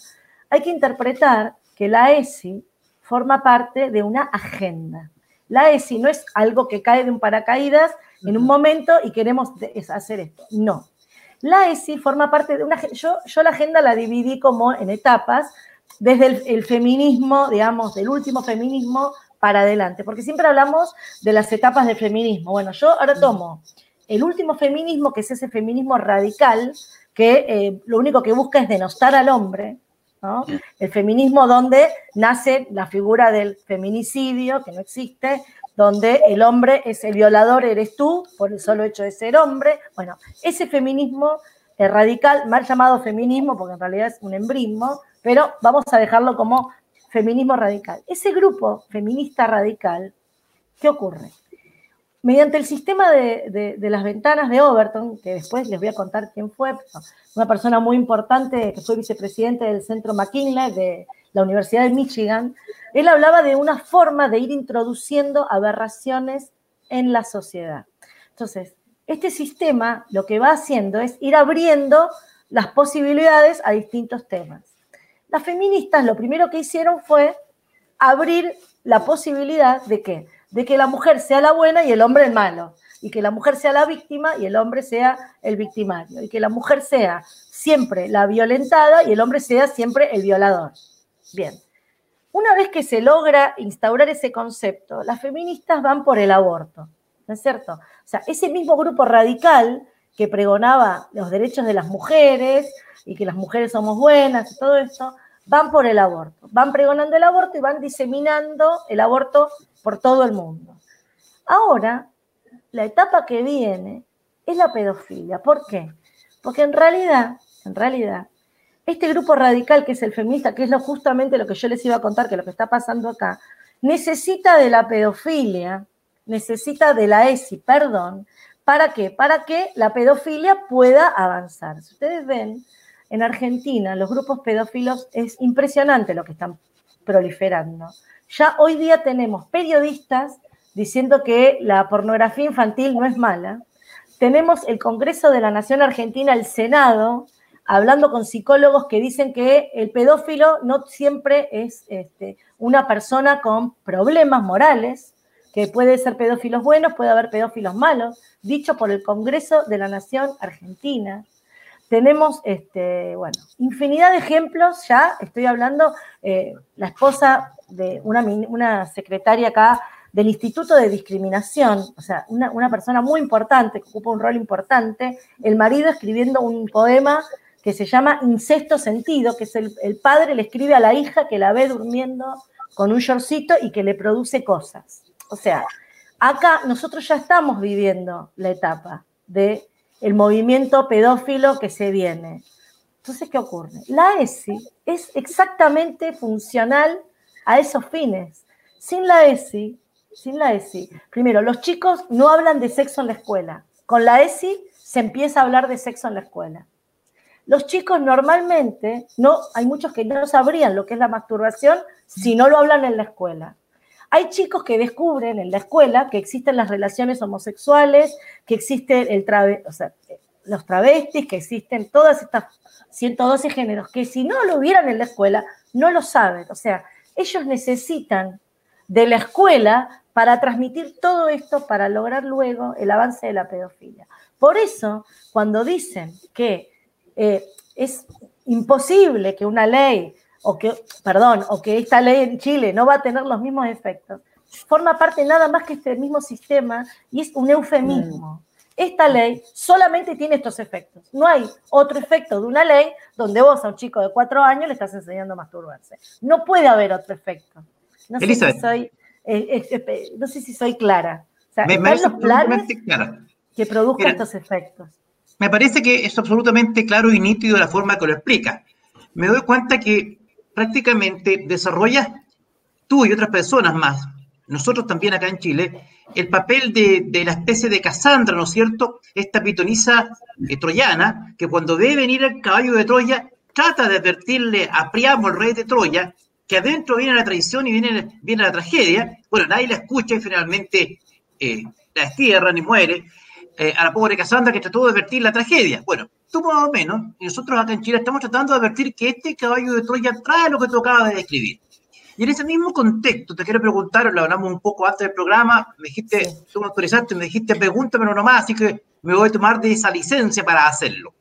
Hay que interpretar que la ESI forma parte de una agenda. La ESI no es algo que cae de un paracaídas en un momento y queremos hacer esto. No. La ESI forma parte de una... Yo, yo la agenda la dividí como en etapas, desde el, feminismo, digamos, del último feminismo para adelante, porque siempre hablamos de las etapas del feminismo. Bueno, yo ahora tomo el último feminismo, que es ese feminismo radical, que eh, lo único que busca es denostar al hombre, el feminismo donde nace la figura del feminicidio, que no existe, donde el hombre es el violador, eres tú, por el solo hecho de ser hombre. Bueno, ese feminismo radical, mal llamado feminismo, porque en realidad es un embrismo, pero vamos a dejarlo como feminismo radical. Ese grupo feminista radical, ¿qué ocurre? Mediante el sistema de, las ventanas de Overton, que después les voy a contar quién fue, una persona muy importante que fue vicepresidente del Centro McKinley de la Universidad de Michigan, él hablaba de una forma de ir introduciendo aberraciones en la sociedad. Entonces, este sistema lo que va haciendo es ir abriendo las posibilidades a distintos temas. Las feministas lo primero que hicieron fue abrir la posibilidad de que de que la mujer sea la buena y el hombre el malo, y que la mujer sea la víctima y el hombre sea el victimario, y que la mujer sea siempre la violentada y el hombre sea siempre el violador. Bien, una vez que se logra instaurar ese concepto, las feministas van por el aborto, ¿no es cierto? O sea, ese mismo grupo radical que pregonaba los derechos de las mujeres y que las mujeres somos buenas y todo esto, van por el aborto, van pregonando el aborto y van diseminando el aborto por todo el mundo. Ahora, la etapa que viene es la pedofilia. ¿Por qué? Porque en realidad, en realidad, este grupo radical que es el feminista, que es lo, justamente lo que yo les iba a contar, que lo que está pasando acá, necesita de la pedofilia, necesita de la ESI, perdón, ¿para qué? Para que la pedofilia pueda avanzar. Si ustedes ven, en Argentina los grupos pedófilos es impresionante lo que están proliferando. Ya hoy día tenemos periodistas diciendo que la pornografía infantil no es mala. Tenemos el Congreso de la Nación Argentina, el Senado, hablando con psicólogos que dicen que el pedófilo no siempre es este, una persona con problemas morales, que puede ser pedófilos buenos, puede haber pedófilos malos, dicho por el Congreso de la Nación Argentina tenemos, este, bueno, infinidad de ejemplos ya, estoy hablando, eh, la esposa de una, una, secretaria acá del Instituto de Discriminación, o sea, una, persona muy importante, que ocupa un rol importante, el marido escribiendo un poema que se llama Incesto Sentido, que es el, el padre le escribe a la hija que la ve durmiendo con un shortcito y que le produce cosas. O sea, acá nosotros ya estamos viviendo la etapa de el movimiento pedófilo que se viene. Entonces, ¿qué ocurre? La ESI es exactamente funcional a esos fines. Sin la ESI, sin la ESI, primero, los chicos no hablan de sexo en la escuela. Con la ESI se empieza a hablar de sexo en la escuela. Los chicos normalmente, no, hay muchos que no sabrían lo que es la masturbación si no lo hablan en la escuela. Hay chicos que descubren en la escuela que existen las relaciones homosexuales, que existen el los travestis, que existen todas estas 112 géneros, que si no lo hubieran en la escuela, no lo saben. O sea, ellos necesitan de la escuela para transmitir todo esto para lograr luego el avance de la pedofilia. Por eso, cuando dicen que eh, es imposible que una ley o que, perdón, o que esta ley en Chile no va a tener los mismos efectos, forma parte nada más que este mismo sistema y es un eufemismo. Esta ley solamente tiene estos efectos. No hay otro efecto de una ley donde vos a un chico de cuatro años le estás enseñando a masturbarse. No puede haber otro efecto. No sé si soy, eh, eh, no sé si soy clara. O sea, me los planes que produzcan estos efectos. Me parece que es absolutamente claro y nítido la forma que lo explica. Me doy cuenta que prácticamente desarrollas tú y otras personas más, nosotros también acá en Chile, el papel de, la especie de Casandra, ¿no es cierto? Esta pitonisa eh, troyana, que cuando ve venir el caballo de Troya, trata de advertirle a Priamo, el rey de Troya, que adentro viene la traición y viene, viene la tragedia, bueno, nadie la escucha y finalmente eh, la destierran y muere. Eh, a la pobre Casandra que trató de advertir la tragedia. Bueno, tú más o menos, y nosotros acá en Chile estamos tratando de advertir que este caballo de Troya trae lo que tú acabas de describir. Y en ese mismo contexto, te quiero preguntar, lo hablamos un poco antes del programa, me dijiste, tú me autorizaste, me dijiste, pregúntamelo nomás, así que me voy a tomar de esa licencia para hacerlo.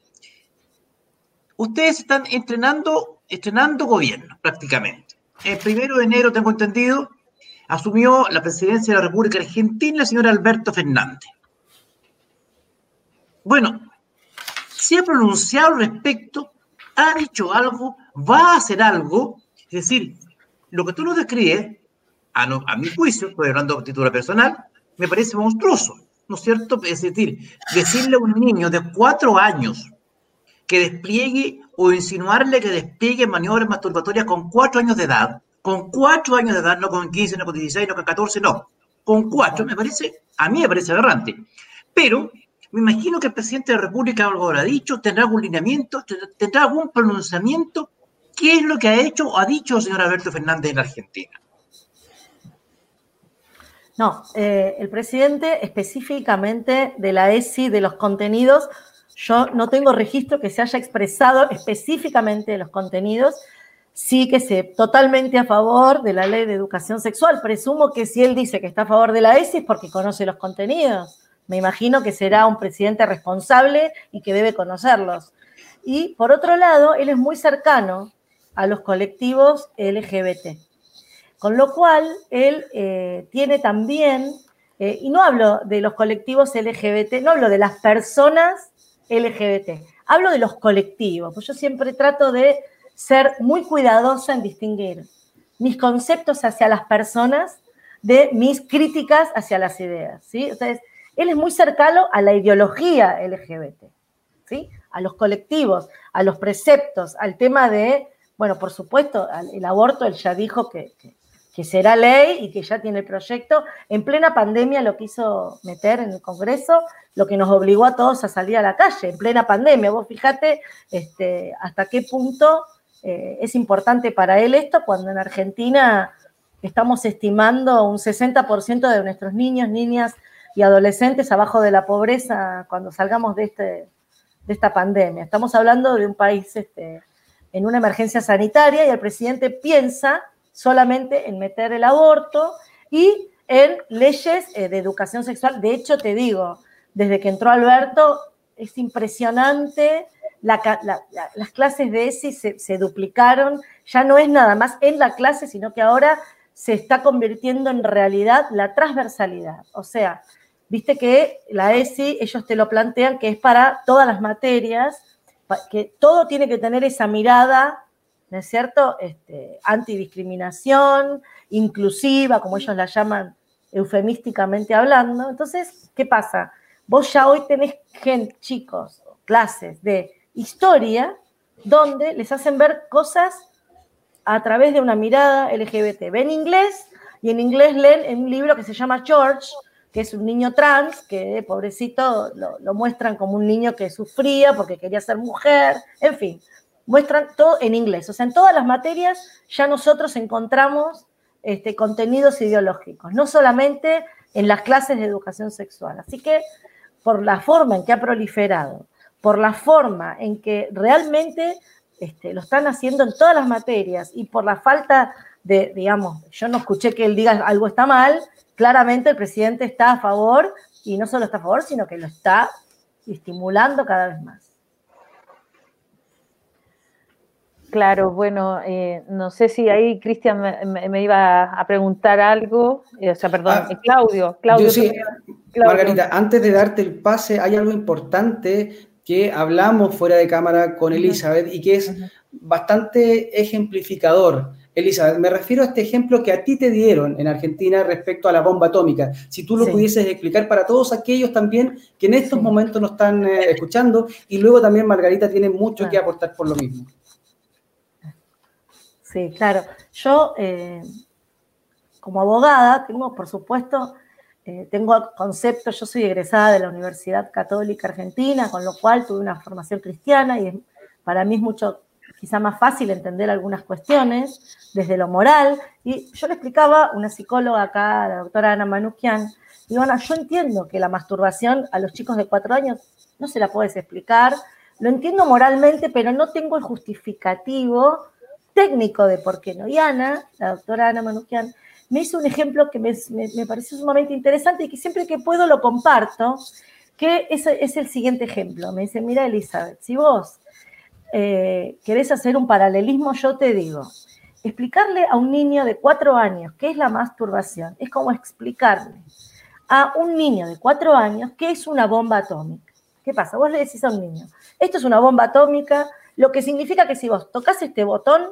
Ustedes están entrenando, estrenando gobierno, prácticamente. El primero de enero, tengo entendido, asumió la presidencia de la República Argentina el señor Alberto Fernández. Bueno, se ha pronunciado al respecto, ha dicho algo, va a hacer algo, es decir, lo que tú nos describes, a, a mi juicio, estoy hablando de título personal, me parece monstruoso, ¿no es cierto? Es decir, decirle a un niño de cuatro años que despliegue o insinuarle que despliegue maniobras masturbatorias con cuatro años de edad, con cuatro años de edad, no con 15, no con 16, no con 14, no, con cuatro, me parece, a mí me parece aberrante. Pero me imagino que el presidente de la República algo habrá dicho, tendrá algún lineamiento, tendrá algún pronunciamiento. ¿Qué es lo que ha hecho o ha dicho el señor Alberto Fernández en Argentina? No, eh, el presidente específicamente de la ESI, de los contenidos, yo no tengo registro que se haya expresado específicamente de los contenidos, sí que se totalmente a favor de la ley de educación sexual. Presumo que si él dice que está a favor de la ESI es porque conoce los contenidos. Me imagino que será un presidente responsable y que debe conocerlos. Y por otro lado, él es muy cercano a los colectivos LGBT. Con lo cual, él eh, tiene también, eh, y no hablo de los colectivos LGBT, no hablo de las personas LGBT, hablo de los colectivos, pues yo siempre trato de ser muy cuidadosa en distinguir mis conceptos hacia las personas de mis críticas hacia las ideas. ¿sí? Entonces, él es muy cercano a la ideología LGBT, ¿sí? A los colectivos, a los preceptos, al tema de, bueno, por supuesto, el aborto, él ya dijo que, que, será ley y que ya tiene el proyecto. En plena pandemia lo quiso meter en el Congreso, lo que nos obligó a todos a salir a la calle, en plena pandemia. Vos fíjate este, hasta qué punto eh, es importante para él esto, cuando en Argentina estamos estimando un 60% de nuestros niños, niñas y adolescentes abajo de la pobreza cuando salgamos de, este, de esta pandemia. Estamos hablando de un país este, en una emergencia sanitaria y el presidente piensa solamente en meter el aborto y en leyes eh, de educación sexual. De hecho, te digo, desde que entró Alberto, es impresionante. las clases de ESI se, se duplicaron. Ya no es nada más en la clase, sino que ahora se está convirtiendo en realidad la transversalidad. O sea, viste que la ESI, ellos te lo plantean que es para todas las materias, que todo tiene que tener esa mirada, ¿no es cierto? Este, antidiscriminación, inclusiva, como ellos la llaman eufemísticamente hablando. Entonces, ¿qué pasa? Vos ya hoy tenés gente, chicos, clases de historia, donde les hacen ver cosas a través de una mirada LGBT. Ven inglés y en inglés leen un libro que se llama George, que es un niño trans, que pobrecito lo, muestran como un niño que sufría porque quería ser mujer, en fin, muestran todo en inglés. O sea, en todas las materias ya nosotros encontramos este, contenidos ideológicos, no solamente en las clases de educación sexual. Así que por la forma en que ha proliferado, por la forma en que realmente este, lo están haciendo en todas las materias y por la falta de, digamos, yo no escuché que él diga algo está mal, claramente el presidente está a favor y no solo está a favor, sino que lo está estimulando cada vez más. Claro, bueno, eh, no sé si ahí Cristian me, iba a preguntar algo, eh, o sea, perdón, ah, eh, Claudio, Claudio, sí, Margarita, antes de darte el pase, hay algo importante que hablamos fuera de cámara con Elizabeth y que es bastante ejemplificador. Elizabeth, me refiero a este ejemplo que a ti te dieron en Argentina respecto a la bomba atómica. Si tú lo pudieses explicar para todos aquellos también que en estos momentos nos están eh, escuchando y luego también Margarita tiene mucho que aportar por lo mismo. Sí, claro. Yo, eh, como abogada, tengo, por supuesto, eh, tengo conceptos, yo soy egresada de la Universidad Católica Argentina, con lo cual tuve una formación cristiana y para mí es mucho quizá más fácil entender algunas cuestiones desde lo moral. Y yo le explicaba, una psicóloga acá, la doctora Ana Manukian, digo, Ana, yo entiendo que la masturbación a los chicos de cuatro años no se la puedes explicar, lo entiendo moralmente, pero no tengo el justificativo técnico de por qué no. Y Ana, la doctora Ana Manukian, me hizo un ejemplo que me, me, pareció sumamente interesante y que siempre que puedo lo comparto, que es, es el siguiente ejemplo. Me dice, mira Elizabeth, si vos eh, querés hacer un paralelismo, yo te digo, explicarle a un niño de cuatro años qué es la masturbación es como explicarle a un niño de cuatro años qué es una bomba atómica. ¿Qué pasa? Vos le decís a un niño, esto es una bomba atómica, lo que significa que si vos tocas este botón,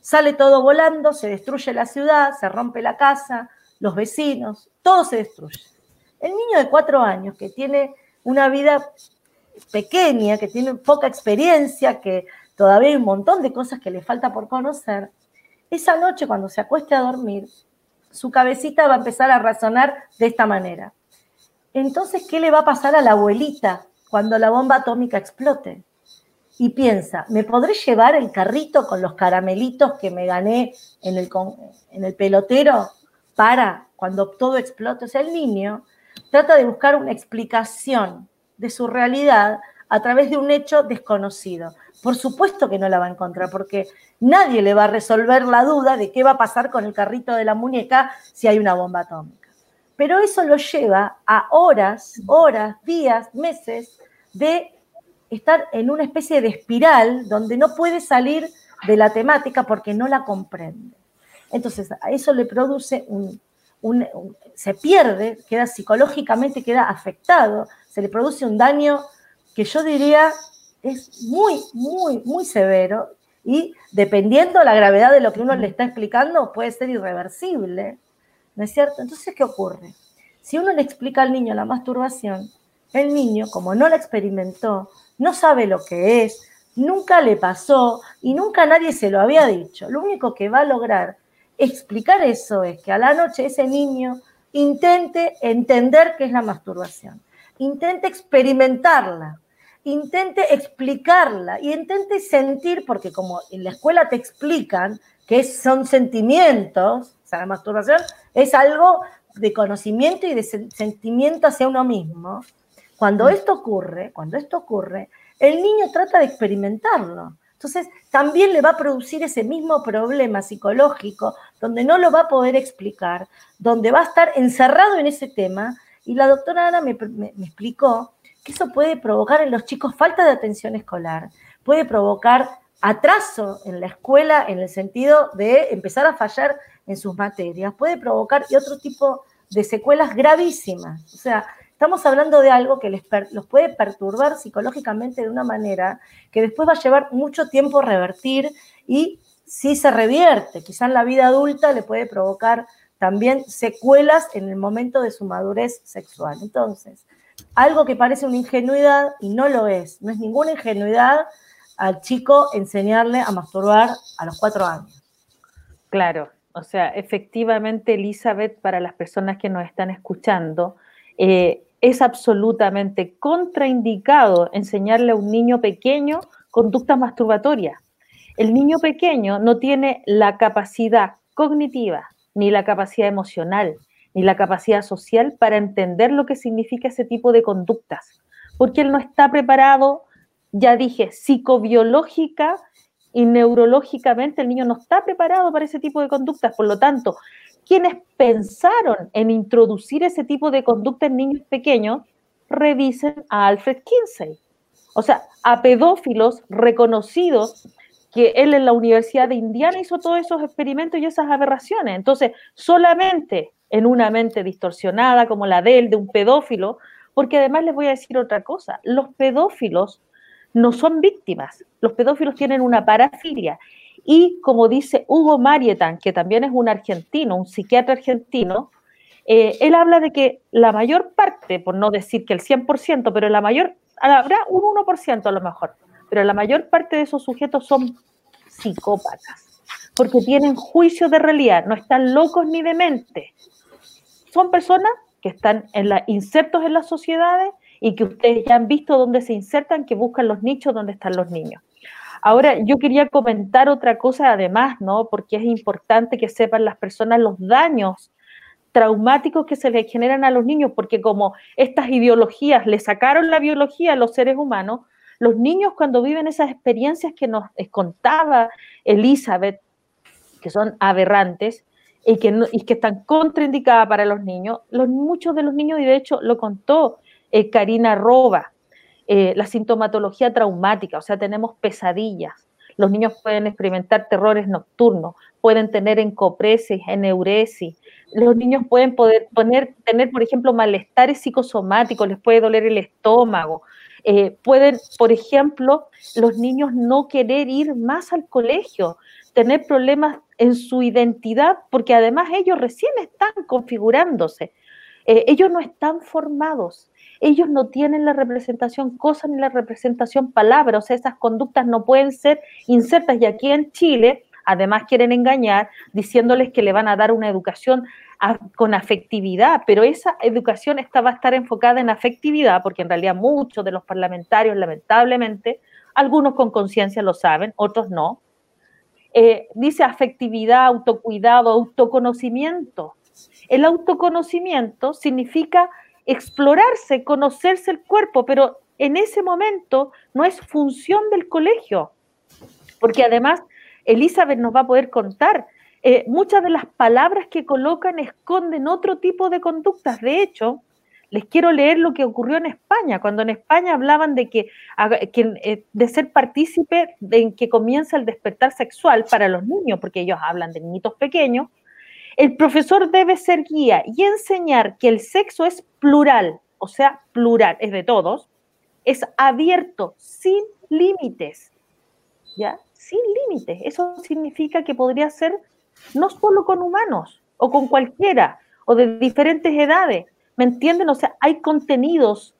sale todo volando, se destruye la ciudad, se rompe la casa, los vecinos, todo se destruye. El niño de cuatro años que tiene una vida pequeña, que tiene poca experiencia, que todavía hay un montón de cosas que le falta por conocer, esa noche cuando se acueste a dormir, su cabecita va a empezar a razonar de esta manera. Entonces, ¿qué le va a pasar a la abuelita cuando la bomba atómica explote? Y piensa, ¿me podré llevar el carrito con los caramelitos que me gané en el, en el pelotero para cuando todo explote? O el niño trata de buscar una explicación de su realidad a través de un hecho desconocido. Por supuesto que no la va a encontrar, porque nadie le va a resolver la duda de qué va a pasar con el carrito de la muñeca si hay una bomba atómica. Pero eso lo lleva a horas, horas, días, meses de estar en una especie de espiral donde no puede salir de la temática porque no la comprende. Entonces, a eso le produce un, se pierde, queda psicológicamente, queda afectado, se le produce un daño que yo diría es muy, muy, muy severo y dependiendo la gravedad de lo que uno le está explicando, puede ser irreversible, ¿no es cierto? Entonces, ¿qué ocurre? Si uno le explica al niño la masturbación, el niño, como no la experimentó, no sabe lo que es, nunca le pasó y nunca nadie se lo había dicho. Lo único que va a lograr explicar eso es que a la noche ese niño intente entender qué es la masturbación, intente experimentarla, intente explicarla y intente sentir, porque como en la escuela te explican que son sentimientos, o sea, la masturbación es algo de conocimiento y de sentimiento hacia uno mismo. Cuando mm. esto ocurre, cuando esto ocurre, el niño trata de experimentarlo. Entonces, también le va a producir ese mismo problema psicológico, donde no lo va a poder explicar, donde va a estar encerrado en ese tema. Y la doctora Ana me, explicó que eso puede provocar en los chicos falta de atención escolar, puede provocar atraso en la escuela en el sentido de empezar a fallar en sus materias, puede provocar y otro tipo de secuelas gravísimas. O sea, Estamos hablando de algo que les los puede perturbar psicológicamente de una manera que después va a llevar mucho tiempo revertir y si se revierte, quizá en la vida adulta le puede provocar también secuelas en el momento de su madurez sexual. Entonces, algo que parece una ingenuidad y no lo es, no es ninguna ingenuidad al chico enseñarle a masturbar a los cuatro años. Claro, o sea, efectivamente, Elizabeth, para las personas que nos están escuchando, eh, es absolutamente contraindicado enseñarle a un niño pequeño conductas masturbatorias. El niño pequeño no tiene la capacidad cognitiva, ni la capacidad emocional, ni la capacidad social para entender lo que significa ese tipo de conductas, porque él no está preparado, ya dije, psicobiológica y neurológicamente el niño no está preparado para ese tipo de conductas, por lo tanto, quienes pensaron en introducir ese tipo de conducta en niños pequeños, revisen a Alfred Kinsey. O sea, a pedófilos reconocidos que él en la Universidad de Indiana hizo todos esos experimentos y esas aberraciones. Entonces, solamente en una mente distorsionada como la de él, de un pedófilo, porque además les voy a decir otra cosa, los pedófilos no son víctimas, los pedófilos tienen una parafilia y como dice Hugo Marietan, que también es un argentino, un psiquiatra argentino, eh, él habla de que la mayor parte, por no decir que el 100%, pero la mayor, habrá un 1% a lo mejor, pero la mayor parte de esos sujetos son psicópatas, porque tienen juicio de realidad, no están locos ni demente. Son personas que están en la, insertos en las sociedades y que ustedes ya han visto dónde se insertan, que buscan los nichos donde están los niños. Ahora, yo quería comentar otra cosa además, ¿no? Porque es importante que sepan las personas los daños traumáticos que se les generan a los niños, porque como estas ideologías le sacaron la biología a los seres humanos, los niños cuando viven esas experiencias que nos contaba Elizabeth, que son aberrantes y que, que están contraindicadas para los niños, los, muchos de los niños, y de hecho lo contó eh, Karina Roba, eh, la sintomatología traumática, o sea, tenemos pesadillas. Los niños pueden experimentar terrores nocturnos, pueden tener encopresis, eneuresis. Los niños pueden poder poner, tener, por ejemplo, malestares psicosomáticos, les puede doler el estómago. Eh, pueden, por ejemplo, los niños no querer ir más al colegio, tener problemas en su identidad, porque además ellos recién están configurándose. Eh, ellos no están formados ellos no tienen la representación cosa ni la representación palabra, o sea, esas conductas no pueden ser insertas. Y aquí en Chile, además quieren engañar diciéndoles que le van a dar una educación con afectividad, pero esa educación esta va a estar enfocada en afectividad, porque en realidad muchos de los parlamentarios, lamentablemente, algunos con conciencia lo saben, otros no. Eh, dice afectividad, autocuidado, autoconocimiento. El autoconocimiento significa explorarse, conocerse el cuerpo, pero en ese momento no es función del colegio, porque además Elizabeth nos va a poder contar, eh, muchas de las palabras que colocan esconden otro tipo de conductas. De hecho, les quiero leer lo que ocurrió en España, cuando en España hablaban de que, eh, de ser partícipe en que comienza el despertar sexual para los niños, porque ellos hablan de niñitos pequeños, el profesor debe ser guía y enseñar que el sexo es plural, o sea, plural, es de todos, es abierto, sin límites, ¿ya? Sin límites. Eso significa que podría ser no solo con humanos o con cualquiera o de diferentes edades, ¿me entienden? O sea, hay contenidos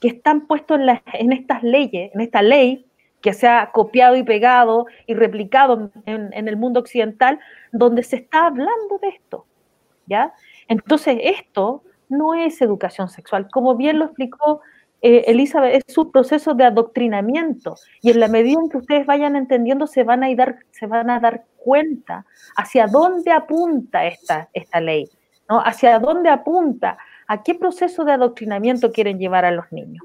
que están puestos en, en estas leyes, en esta ley, que se ha copiado y pegado y replicado en, el mundo occidental, donde se está hablando de esto, ¿ya? Entonces, esto no es educación sexual. Como bien lo explicó eh, Elizabeth, es un proceso de adoctrinamiento y en la medida en que ustedes vayan entendiendo se van a, dar, se van a dar cuenta hacia dónde apunta esta, esta ley, ¿no? Hacia dónde apunta, a qué proceso de adoctrinamiento quieren llevar a los niños.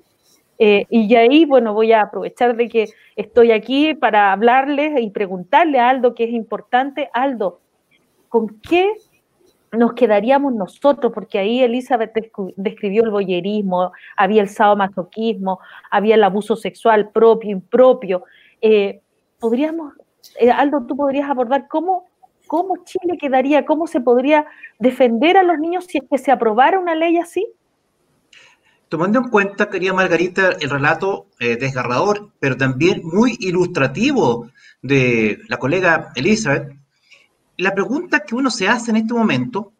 Eh, y ahí, bueno, voy a aprovechar de que estoy aquí para hablarles y preguntarle a Aldo, que es importante, Aldo, ¿con qué nos quedaríamos nosotros? Porque ahí Elizabeth describió el boyerismo, había el sadomasoquismo, había el abuso sexual propio, impropio. Eh, podríamos, eh, Aldo, tú podrías abordar cómo, cómo Chile quedaría, cómo se podría defender a los niños si es que se aprobara una ley así. Tomando en cuenta, querida Margarita, el relato eh, desgarrador, pero también muy ilustrativo de la colega Elizabeth, la pregunta que uno se hace en este momento,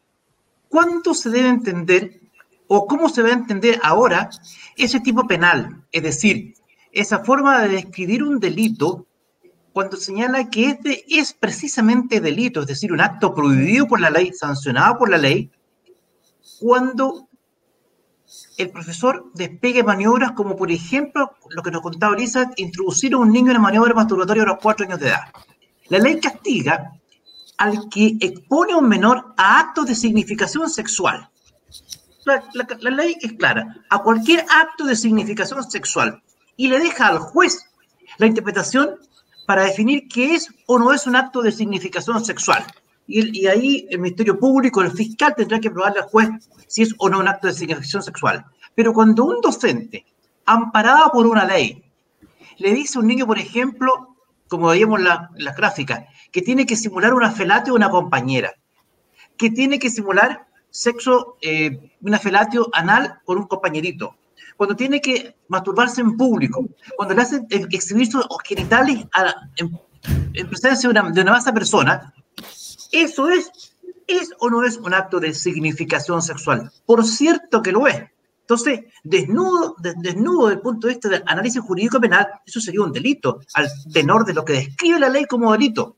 ¿cuándo se debe entender o cómo se debe entender ahora ese tipo penal? Es decir, esa forma de describir un delito cuando señala que este es precisamente delito, es decir, un acto prohibido por la ley, sancionado por la ley, cuando el profesor despegue maniobras como, por ejemplo, lo que nos contaba Elisa, introducir a un niño en una maniobra masturbatoria a los cuatro años de edad. La ley castiga al que expone a un menor a actos de significación sexual. La, ley es clara, a cualquier acto de significación sexual y le deja al juez la interpretación para definir qué es o no es un acto de significación sexual. Y, ahí el Ministerio Público, el fiscal, tendrá que probarle al juez si es o no un acto de significación sexual. Pero cuando un docente, amparado por una ley, le dice a un niño, por ejemplo, como veíamos en la, las gráficas, que tiene que simular una felatio a una compañera, que tiene que simular sexo, eh, una felatio anal con un compañerito, cuando tiene que masturbarse en público, cuando le hacen exhibir sus genitales en, presencia de una, de una masa persona, ¿Eso es, es o no es un acto de significación sexual? Por cierto que lo es. Entonces, desnudo, desnudo desde el punto de vista del análisis jurídico penal, eso sería un delito, al tenor de lo que describe la ley como delito.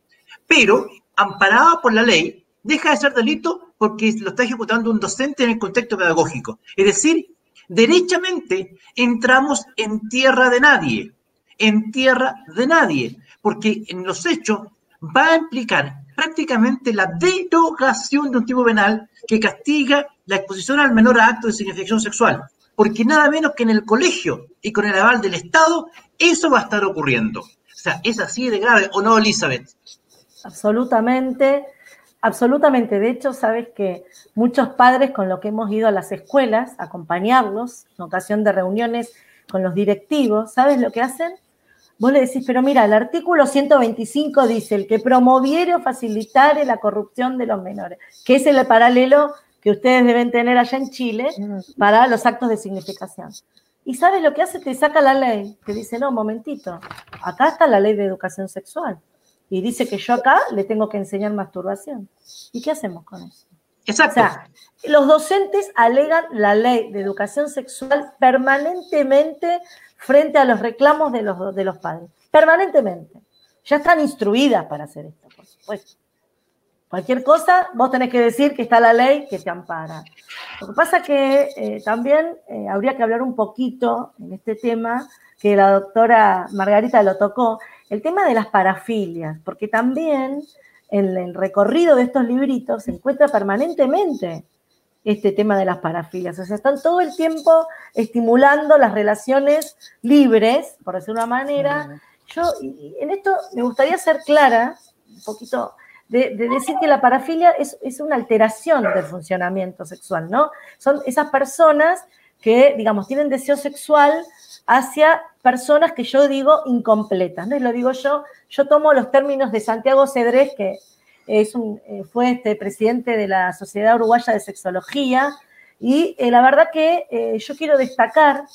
Pero, amparado por la ley, deja de ser delito porque lo está ejecutando un docente en el contexto pedagógico. Es decir, derechamente entramos en tierra de nadie. en tierra de nadie, porque en los hechos va a implicar prácticamente la derogación de un tipo penal que castiga la exposición al menor a actos de significación sexual. Porque nada menos que en el colegio y con el aval del Estado, eso va a estar ocurriendo. O sea, es así de grave, ¿o no, Elizabeth? Absolutamente, absolutamente. De hecho, sabes que muchos padres con los que hemos ido a las escuelas, a acompañarlos en ocasión de reuniones con los directivos, ¿sabes lo que hacen? Vos le decís, pero mira, el artículo 125 dice el que promoviere o facilitare la corrupción de los menores, que es el paralelo que ustedes deben tener allá en Chile para los actos de significación. Y sabes lo que hace, te saca la ley, te dice, no, momentito, acá está la ley de educación sexual. Y dice que yo acá le tengo que enseñar masturbación. ¿Y qué hacemos con eso? Exacto. O sea, los docentes alegan la ley de educación sexual permanentemente frente a los reclamos de los, de los padres. Permanentemente. Ya están instruidas para hacer esto, por supuesto. Cualquier cosa, vos tenés que decir que está la ley que te ampara. Lo que pasa que eh, también eh, habría que hablar un poquito en este tema, que la doctora Margarita lo tocó, el tema de las parafilias, porque también en el recorrido de estos libritos se encuentra permanentemente este tema de las parafilias. O sea, están todo el tiempo estimulando las relaciones libres, por decir una manera. Yo en esto me gustaría ser clara, un poquito, de, decir que la parafilia es, es, una alteración del funcionamiento sexual, ¿no? Son esas personas que, digamos, tienen deseo sexual hacia personas que yo digo incompletas, ¿no? lo digo yo, yo tomo los términos de Santiago Cedrés, que es un, eh, fue este presidente de la Sociedad Uruguaya de Sexología, y eh, la verdad que eh, yo quiero destacar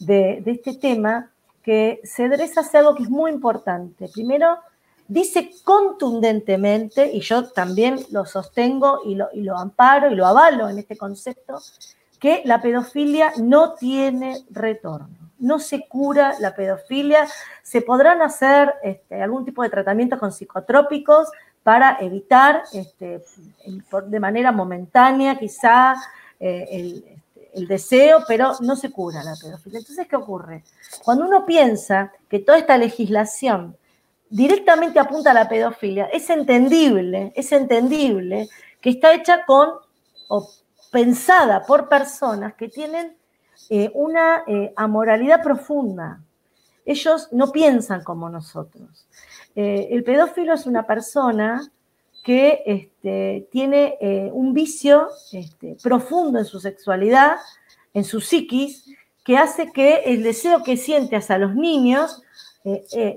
de, este tema que Cedrés hace algo que es muy importante. Primero, dice contundentemente, y yo también lo sostengo y lo, y lo amparo y lo avalo en este concepto, que la pedofilia no tiene retorno no se cura la pedofilia, se podrán hacer este, algún tipo de tratamientos con psicotrópicos para evitar este, de manera momentánea quizá eh, este, el, deseo, pero no se cura la pedofilia. Entonces, ¿qué ocurre? Cuando uno piensa que toda esta legislación directamente apunta a la pedofilia, es entendible, es entendible que está hecha con o pensada por personas que tienen eh, una eh, amoralidad profunda. Ellos no piensan como nosotros. Eh, el pedófilo es una persona que este, tiene un vicio este, profundo en su sexualidad, en su psiquis, que hace que el deseo que siente hacia los niños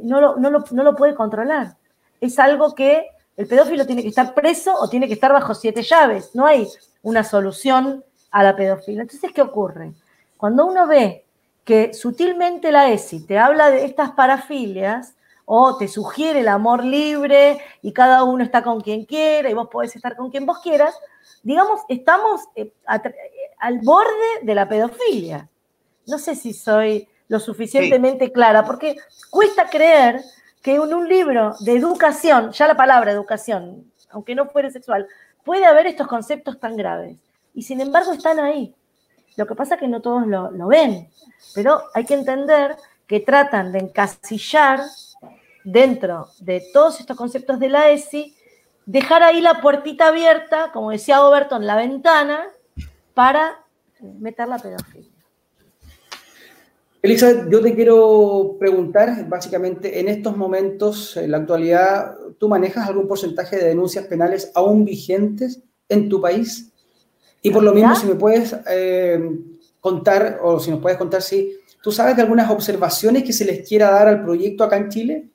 no lo, no, lo, puede controlar. Es algo que el pedófilo tiene que estar preso o tiene que estar bajo siete llaves. No hay una solución a la pedofilia. Entonces, ¿qué ocurre? Cuando uno ve que sutilmente la ESI te habla de estas parafilias o te sugiere el amor libre y cada uno está con quien quiera y vos podés estar con quien vos quieras, digamos, estamos eh, al borde de la pedofilia. No sé si soy lo suficientemente clara, porque cuesta creer que en un libro de educación, ya la palabra educación, aunque no fuere sexual, puede haber estos conceptos tan graves. Y sin embargo están ahí. Lo que pasa es que no todos lo, ven, pero hay que entender que tratan de encasillar dentro de todos estos conceptos de la ESI, dejar ahí la puertita abierta, como decía Overton, la ventana, para meter la pedofilia. Elizabeth, yo te quiero preguntar, básicamente, en estos momentos, en la actualidad, ¿tú manejas algún porcentaje de denuncias penales aún vigentes en tu país? Y por lo mismo, si me puedes eh, contar, o si nos puedes contar, si tú sabes de algunas observaciones que se les quiera dar al proyecto acá en Chile.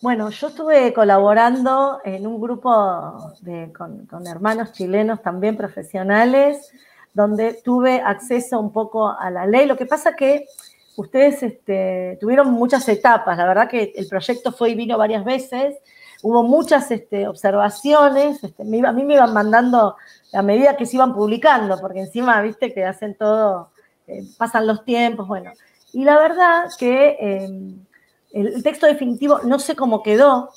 Bueno, yo estuve colaborando en un grupo con, hermanos chilenos también profesionales, donde tuve acceso un poco a la ley. Lo que pasa que ustedes este, tuvieron muchas etapas, la verdad que el proyecto fue y vino varias veces, hubo muchas este, observaciones, este, a mí me iban mandando a medida que se iban publicando, porque encima, viste, que hacen todo, eh, pasan los tiempos, bueno. Y la verdad que em, el, texto definitivo, no sé cómo quedó,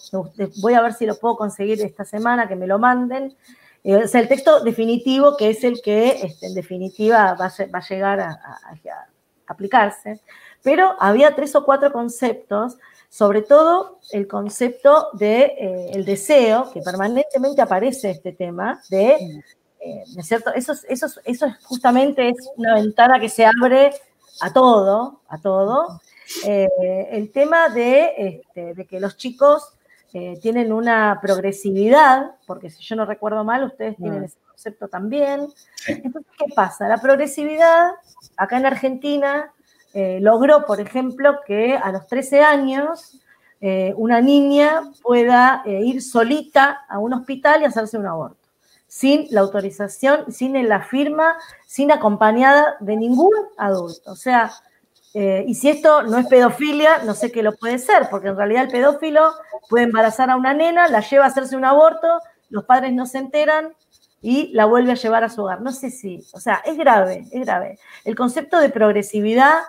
voy a ver si lo puedo conseguir esta semana, que me lo manden. Eh, o sea, el texto definitivo, que es el que este, en definitiva va a, llegar a, aplicarse, pero había tres o cuatro conceptos, sobre todo el concepto de eh, el deseo, que permanentemente aparece este tema, de, eh, ¿no es cierto? Eso, eso, eso es justamente es una ventana que se abre a todo, a todo. Eh, el tema de, este, de que los chicos tienen una progresividad, porque si yo no recuerdo mal, ustedes tienen mm. ese concepto también. Entonces, ¿qué pasa? La progresividad, acá en Argentina, eh, logró, por ejemplo, que a los 13 años eh, una niña pueda eh, ir solita a un hospital y hacerse un aborto, sin la autorización, sin la firma, sin acompañada de ningún adulto. O sea, y si esto no es pedofilia, no sé qué lo puede ser, porque en realidad el pedófilo puede embarazar a una nena, la lleva a hacerse un aborto, los padres no se enteran, y la vuelve a llevar a su hogar. No sé si, o sea, es grave, es grave. El concepto de progresividad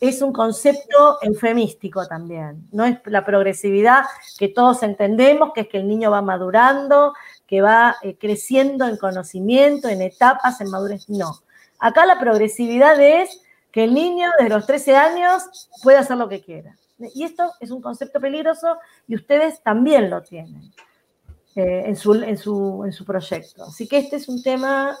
es un concepto eufemístico también. No es la progresividad que todos entendemos, que es que el niño va madurando, que va eh, creciendo en conocimiento, en etapas, en madurez. No. Acá la progresividad es que el niño de los 13 años puede hacer lo que quiera. Y esto es un concepto peligroso y ustedes también lo tienen. Eh, en, su, en, su, en su proyecto. Así que este es un tema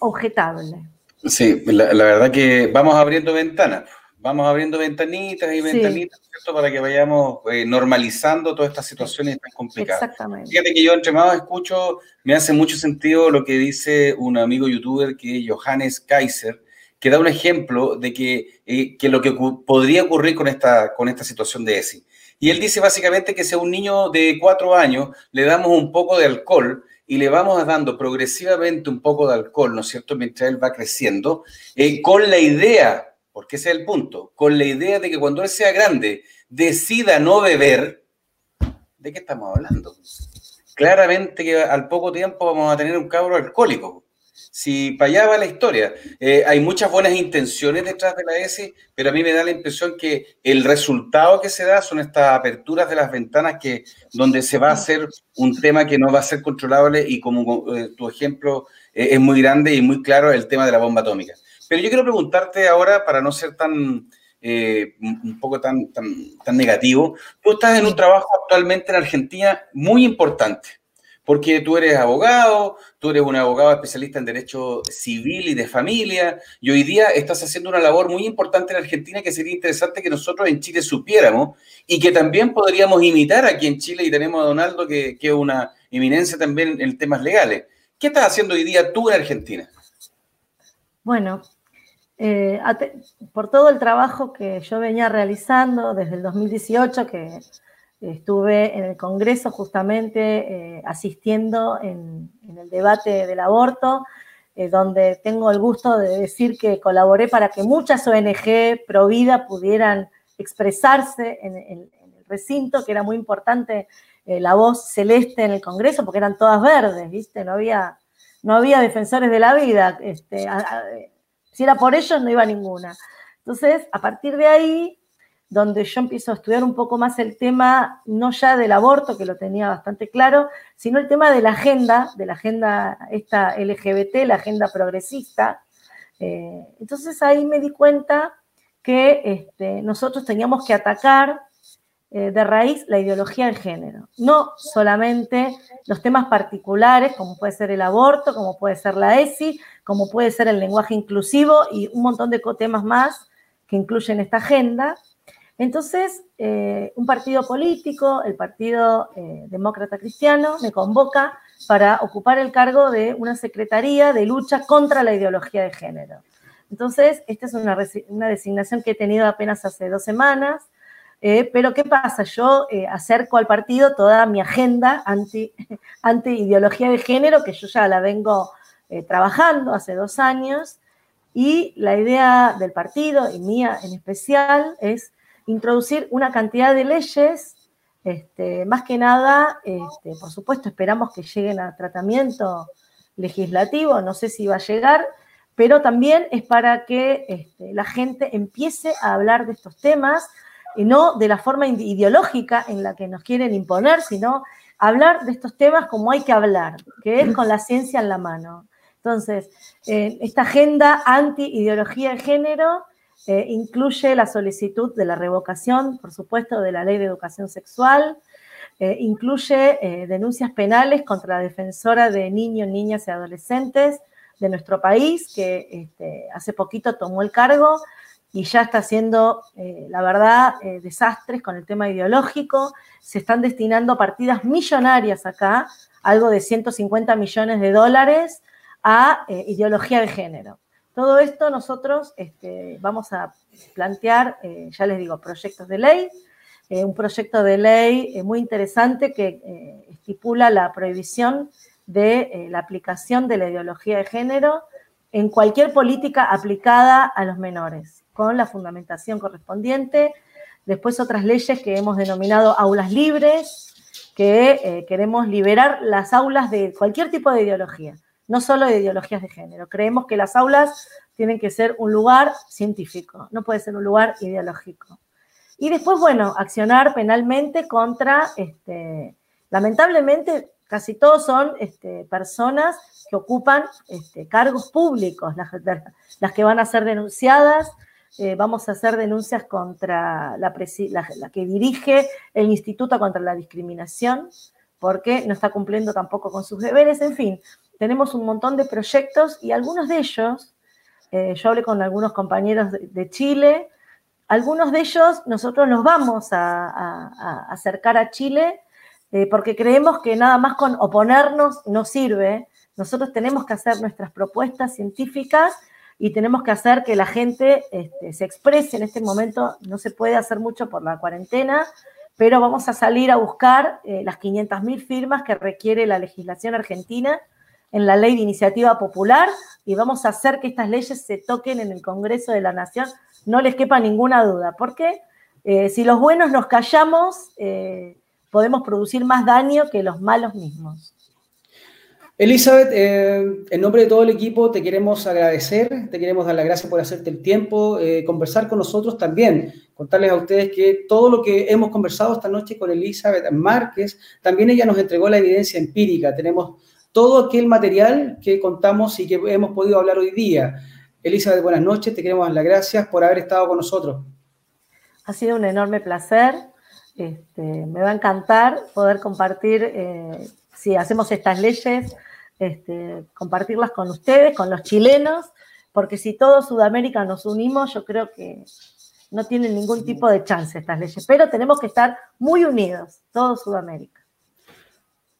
objetable. Sí, la, verdad que vamos abriendo ventanas, vamos abriendo ventanitas y ventanitas, ¿cierto? Para que vayamos eh, normalizando todas estas situaciones tan complicadas. Exactamente. Fíjate que yo entre más escucho, me hace mucho sentido lo que dice un amigo youtuber que es Johannes Kaiser, que da un ejemplo de que, eh, que lo que podría ocurrir con esta, con esta situación de ESI. Y él dice básicamente que si a un niño de cuatro años le damos un poco de alcohol y le vamos dando progresivamente un poco de alcohol, ¿no es cierto?, mientras él va creciendo, eh, con la idea, porque ese es el punto, con la idea de que cuando él sea grande decida no beber, ¿de qué estamos hablando? Claramente que al poco tiempo vamos a tener un cabro alcohólico. Si para allá va la historia, eh, hay muchas buenas intenciones detrás de la ESI, pero a mí me da la impresión que el resultado que se da son estas aperturas de las ventanas que donde se va a hacer un tema que no va a ser controlable y como eh, tu ejemplo eh, es muy grande y muy claro el tema de la bomba atómica. Pero yo quiero preguntarte ahora, para no ser tan un poco tan, tan, tan negativo, tú estás en un trabajo actualmente en Argentina muy importante porque tú eres abogado, tú eres un abogado especialista en derecho civil y de familia, y hoy día estás haciendo una labor muy importante en Argentina que sería interesante que nosotros en Chile supiéramos y que también podríamos imitar aquí en Chile, y tenemos a Donaldo que, es una eminencia también en temas legales. ¿Qué estás haciendo hoy día tú en Argentina? Bueno, eh, por todo el trabajo que yo venía realizando desde el 2018, que Estuve en el Congreso justamente eh, asistiendo en, el debate del aborto, eh, donde tengo el gusto de decir que colaboré para que muchas ONG pro vida pudieran expresarse en, el recinto, que era muy importante eh, la voz celeste en el Congreso, porque eran todas verdes, ¿viste? No había, no había defensores de la vida. Este, si era por ellos, no iba ninguna. Entonces, a partir de ahí, donde yo empiezo a estudiar un poco más el tema, no ya del aborto, que lo tenía bastante claro, sino el tema de la agenda, de la agenda esta LGBT, la agenda progresista. Eh, entonces ahí me di cuenta que este, nosotros teníamos que atacar eh, de raíz la ideología de género, no solamente los temas particulares, como puede ser el aborto, como puede ser la ESI, como puede ser el lenguaje inclusivo y un montón de temas más que incluyen esta agenda, entonces, eh, un partido político, el Partido eh, Demócrata Cristiano, me convoca para ocupar el cargo de una secretaría de lucha contra la ideología de género. Entonces, esta es una, designación que he tenido apenas hace dos semanas, eh, pero ¿qué pasa? Yo acerco al partido toda mi agenda anti, anti, ideología de género, que yo ya la vengo trabajando hace dos años, y la idea del partido, y mía en especial, es introducir una cantidad de leyes, este, más que nada, este, por supuesto, esperamos que lleguen a tratamiento legislativo, no sé si va a llegar, pero también es para que este, la gente empiece a hablar de estos temas, y no de la forma ideológica en la que nos quieren imponer, sino hablar de estos temas como hay que hablar, que es con la ciencia en la mano. Entonces, esta agenda anti-ideología de género eh, incluye la solicitud de la revocación, por supuesto, de la ley de educación sexual, eh, incluye eh, denuncias penales contra la defensora de niños, niñas y adolescentes de nuestro país, que este, hace poquito tomó el cargo y ya está haciendo, la verdad, desastres con el tema ideológico. Se están destinando partidas millonarias acá, algo de 150 millones de dólares, a ideología de género. Todo esto nosotros este, vamos a plantear, eh, ya les digo, proyectos de ley, eh, un proyecto de ley eh, muy interesante que estipula la prohibición de la aplicación de la ideología de género en cualquier política aplicada a los menores, con la fundamentación correspondiente. Después otras leyes que hemos denominado aulas libres, que queremos liberar las aulas de cualquier tipo de ideología no solo de ideologías de género. Creemos que las aulas tienen que ser un lugar científico, no puede ser un lugar ideológico. Y después, bueno, accionar penalmente contra, este, lamentablemente, casi todos son este, personas que ocupan este, cargos públicos, las, que van a ser denunciadas. Eh, vamos a hacer denuncias contra la, la que dirige el Instituto contra la Discriminación, porque no está cumpliendo tampoco con sus deberes. En fin, tenemos un montón de proyectos y algunos de ellos, eh, yo hablé con algunos compañeros de, Chile, algunos de ellos nosotros los vamos a, acercar a Chile eh, porque creemos que nada más con oponernos no sirve. Nosotros tenemos que hacer nuestras propuestas científicas y tenemos que hacer que la gente este, se exprese. En este momento no se puede hacer mucho por la cuarentena, pero vamos a salir a buscar eh, las 500.000 firmas que requiere la legislación argentina en la ley de iniciativa popular y vamos a hacer que estas leyes se toquen en el Congreso de la Nación, no les quepa ninguna duda, porque eh, si los buenos nos callamos, eh, podemos producir más daño que los malos mismos. Elizabeth, eh, en nombre de todo el equipo te queremos agradecer, te queremos dar las gracias por hacerte el tiempo, conversar con nosotros también, contarles a ustedes que todo lo que hemos conversado esta noche con Elizabeth Márquez, también ella nos entregó la evidencia empírica, tenemos todo aquel material que contamos y que hemos podido hablar hoy día. Elizabeth, buenas noches, te queremos dar las gracias por haber estado con nosotros. Ha sido un enorme placer. Este, me va a encantar poder compartir, eh, si hacemos estas leyes, este, compartirlas con ustedes, con los chilenos, porque si todo Sudamérica nos unimos, yo creo que no tienen ningún tipo de chance estas leyes, pero tenemos que estar muy unidos, todo Sudamérica.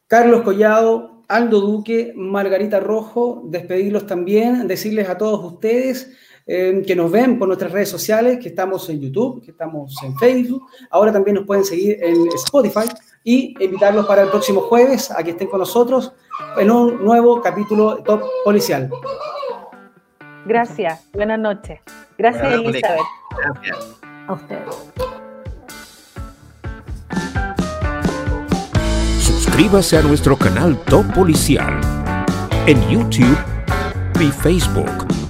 Carlos Collado, Aldo Duque, Margarita Rojo, despedirlos también, decirles a todos ustedes eh, que nos ven por nuestras redes sociales, que estamos en YouTube, que estamos en Facebook, ahora también nos pueden seguir en Spotify y invitarlos para el próximo jueves a que estén con nosotros en un nuevo capítulo Top Policial. Gracias, buenas noches. Gracias, Elizabeth. Gracias. A ustedes. Suscríbase a nuestro canal Top Policial en YouTube y Facebook.